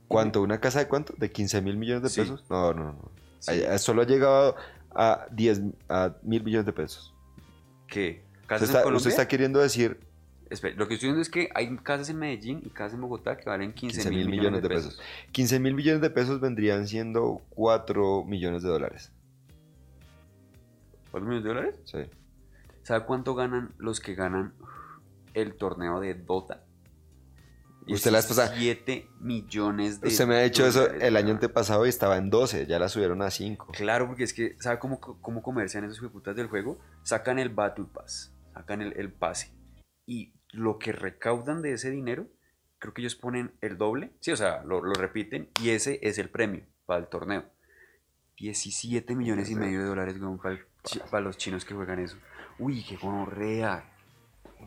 ¿Cuánto? ¿Una casa de cuánto? ¿De 15 mil millones de pesos? No, no, no. Solo ha llegado a 10 a mil millones de pesos. ¿Qué? ¿Casas usted, está, Colombia? usted está queriendo decir Espera, lo que estoy diciendo es que hay casas en Medellín y casas en Bogotá que valen 15, mil millones, de pesos. 15 mil millones de pesos vendrían siendo 4 millones de dólares. ¿4 millones de dólares? Sí. ¿Sabe cuánto ganan los que ganan el torneo de Dota? Usted la pasada. 7 millones de Usted me ha dicho eso el año antepasado y estaba en 12, ya la subieron a 5. Claro, porque es que, ¿sabe cómo, cómo comercian esos putas del juego? Sacan el Battle Pass, sacan el, el pase. Y lo que recaudan de ese dinero, creo que ellos ponen el doble, sí, o sea, lo, repiten y ese es el premio para el torneo. 17 millones y medio de dólares para, para, los chinos que juegan eso. Uy, qué gonorrea.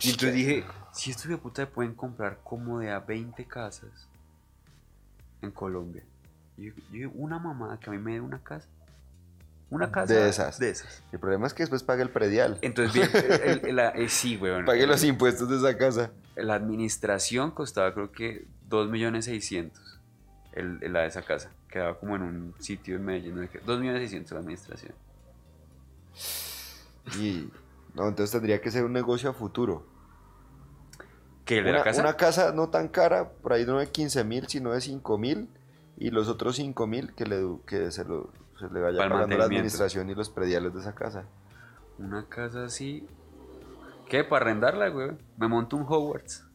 Y entonces dije, si estos de puta pueden comprar como de a 20 casas en Colombia. Yo, yo una mamá que a mí me dé una casa. Una casa de esas. De esas. El problema es que después pague el predial. Entonces, bien, el, eh, sí, weón. Pague los impuestos de esa casa. La administración costaba creo que 2 millones 600 la de esa casa. Quedaba como en un sitio en Medellín. 2 millones 600 la administración. Y no, entonces tendría que ser un negocio a futuro. ¿Qué, de una, la casa? Una casa no tan cara, por ahí no de 15 mil, sino de 5 mil. Y los otros 5 mil que, le, que se lo se le vaya pagando la administración y los prediales de esa casa. Una casa así. ¿Qué? ¿Para arrendarla, güey? Me monto un Hogwarts.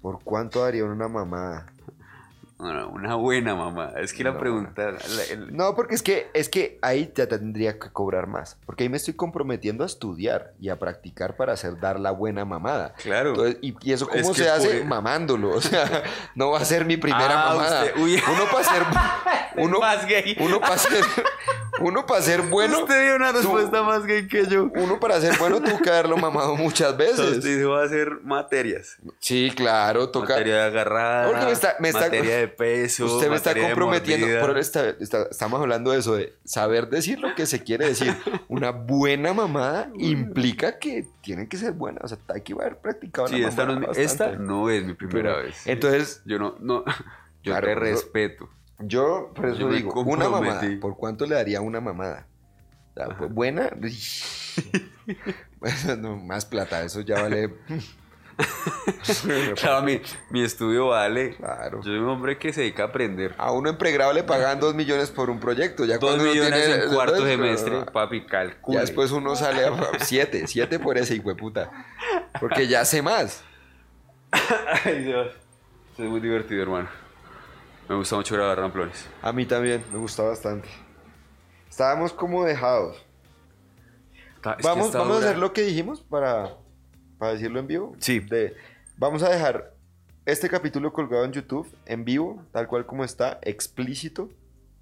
¿Por cuánto daría una mamada? Una buena mamá. Es que la pregunta. No, porque es que, es que ahí te tendría que cobrar más. Porque ahí me estoy comprometiendo a estudiar y a practicar para hacer dar la buena mamada. Claro. y, eso, ¿cómo se hace? Mamándolo. O sea, no va a ser mi primera ah, mamada. Uno para ser. Uno, más gay. Uno para ser. Uno para ser bueno. Usted dio una respuesta más gay que yo. Uno para ser bueno tuvo que haberlo mamado muchas veces. Usted va a hacer materias. Sí, claro, toca. Materia de agarrada. materia de peso. Usted me está comprometiendo. Pero estamos hablando de eso, de saber decir lo que se quiere decir. Una buena mamada implica que tiene que ser buena. O sea, hay que haber practicado sí, esta, no es, esta no es mi primera vez. Entonces. Yo no, no. Yo te respeto. Yo, por eso digo, una mamada. ¿Por cuánto le daría una mamada? Pues, buena. bueno, más plata, eso ya vale. claro, mi, mi, estudio vale. Claro. Yo soy un hombre que se dedica a aprender. A uno en pregrado le pagan dos millones por un proyecto. Ya dos millones en cuarto semestre, papi, calcula. Ya después uno sale a siete, siete por ese hijo de puta. Porque ya sé más. Ay, Dios. Es muy divertido, hermano. Me gusta mucho grabar ramplones. A mí también, me gusta bastante. Estábamos como dejados. vamos, vamos a hacer lo que dijimos para, para decirlo en vivo. Sí. De, vamos a dejar este capítulo colgado en YouTube, en vivo, tal cual como está, explícito,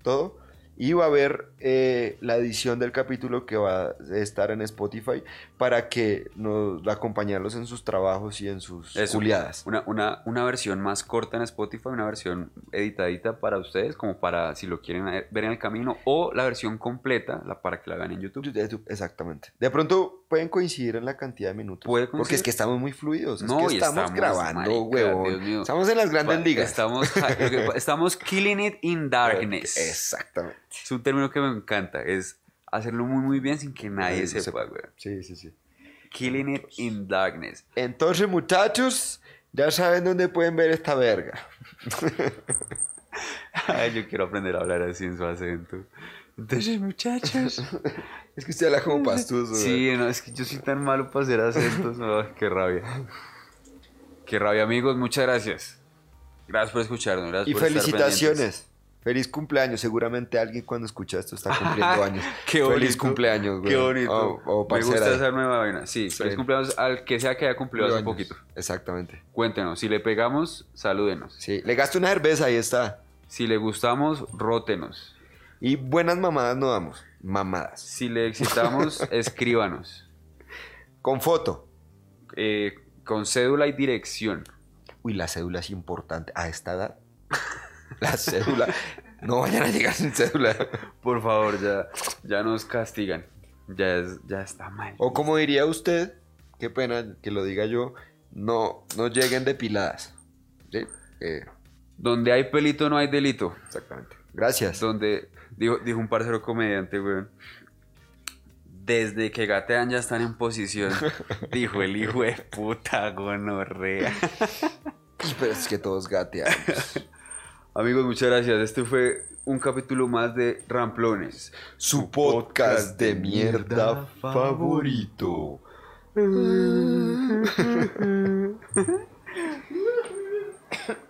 todo. Y va a haber eh, la edición del capítulo que va a estar en Spotify para que nos acompañarlos en sus trabajos y en sus culiadas. Una, una, una, versión más corta en Spotify, una versión editadita para ustedes, como para si lo quieren ver en el camino, o la versión completa la, para que la hagan en YouTube. Exactamente. De pronto pueden coincidir en la cantidad de minutos. porque es que estamos muy fluidos. Es que estamos, grabando, huevón. Estamos en las grandes ligas. Estamos, estamos killing it in darkness. Exactamente. Es un término que me encanta. Es hacerlo muy, muy bien sin que nadie sepa, güey. Sí, sí, sí. Killing it in darkness. Entonces, muchachos, ya saben dónde pueden ver esta verga. Ay, yo quiero aprender a hablar así en su acento. Entonces, muchachos. es que usted habla como pastuso. Sí, no, es que yo soy tan malo para hacer acentos. qué rabia. Qué rabia, amigos. Muchas gracias. Gracias por escucharnos. Gracias y felicitaciones. Feliz cumpleaños. Seguramente alguien cuando escucha esto está cumpliendo años. Qué Feliz cumpleaños, güey. Qué bonito. Me gusta esa nueva vaina. Sí, feliz cumpleaños al que sea que haya cumplido hace poquito. Exactamente. Cuéntenos. Si le pegamos, salúdenos. Sí, le gasto una cerveza, ahí está. Si le gustamos, rótenos. Y buenas mamadas no damos. Mamadas. Si le excitamos, escríbanos. Con foto. Eh, con cédula y dirección. Uy, la cédula es importante. A esta edad. La cédula. No vayan a llegar sin cédula. Por favor, ya, ya nos castigan. Ya, es, ya está mal. O como diría usted, qué pena que lo diga yo, no, no lleguen depiladas. ¿Sí? Eh, Donde hay pelito no hay delito. exactamente. Gracias. Donde, dijo, dijo un parcero comediante, weón. Desde que gatean ya están en posición. Dijo el hijo de puta gonorrea. Pero es que todos gateamos. Amigos, muchas gracias. Este fue un capítulo más de Ramplones. Su podcast de mierda favorito.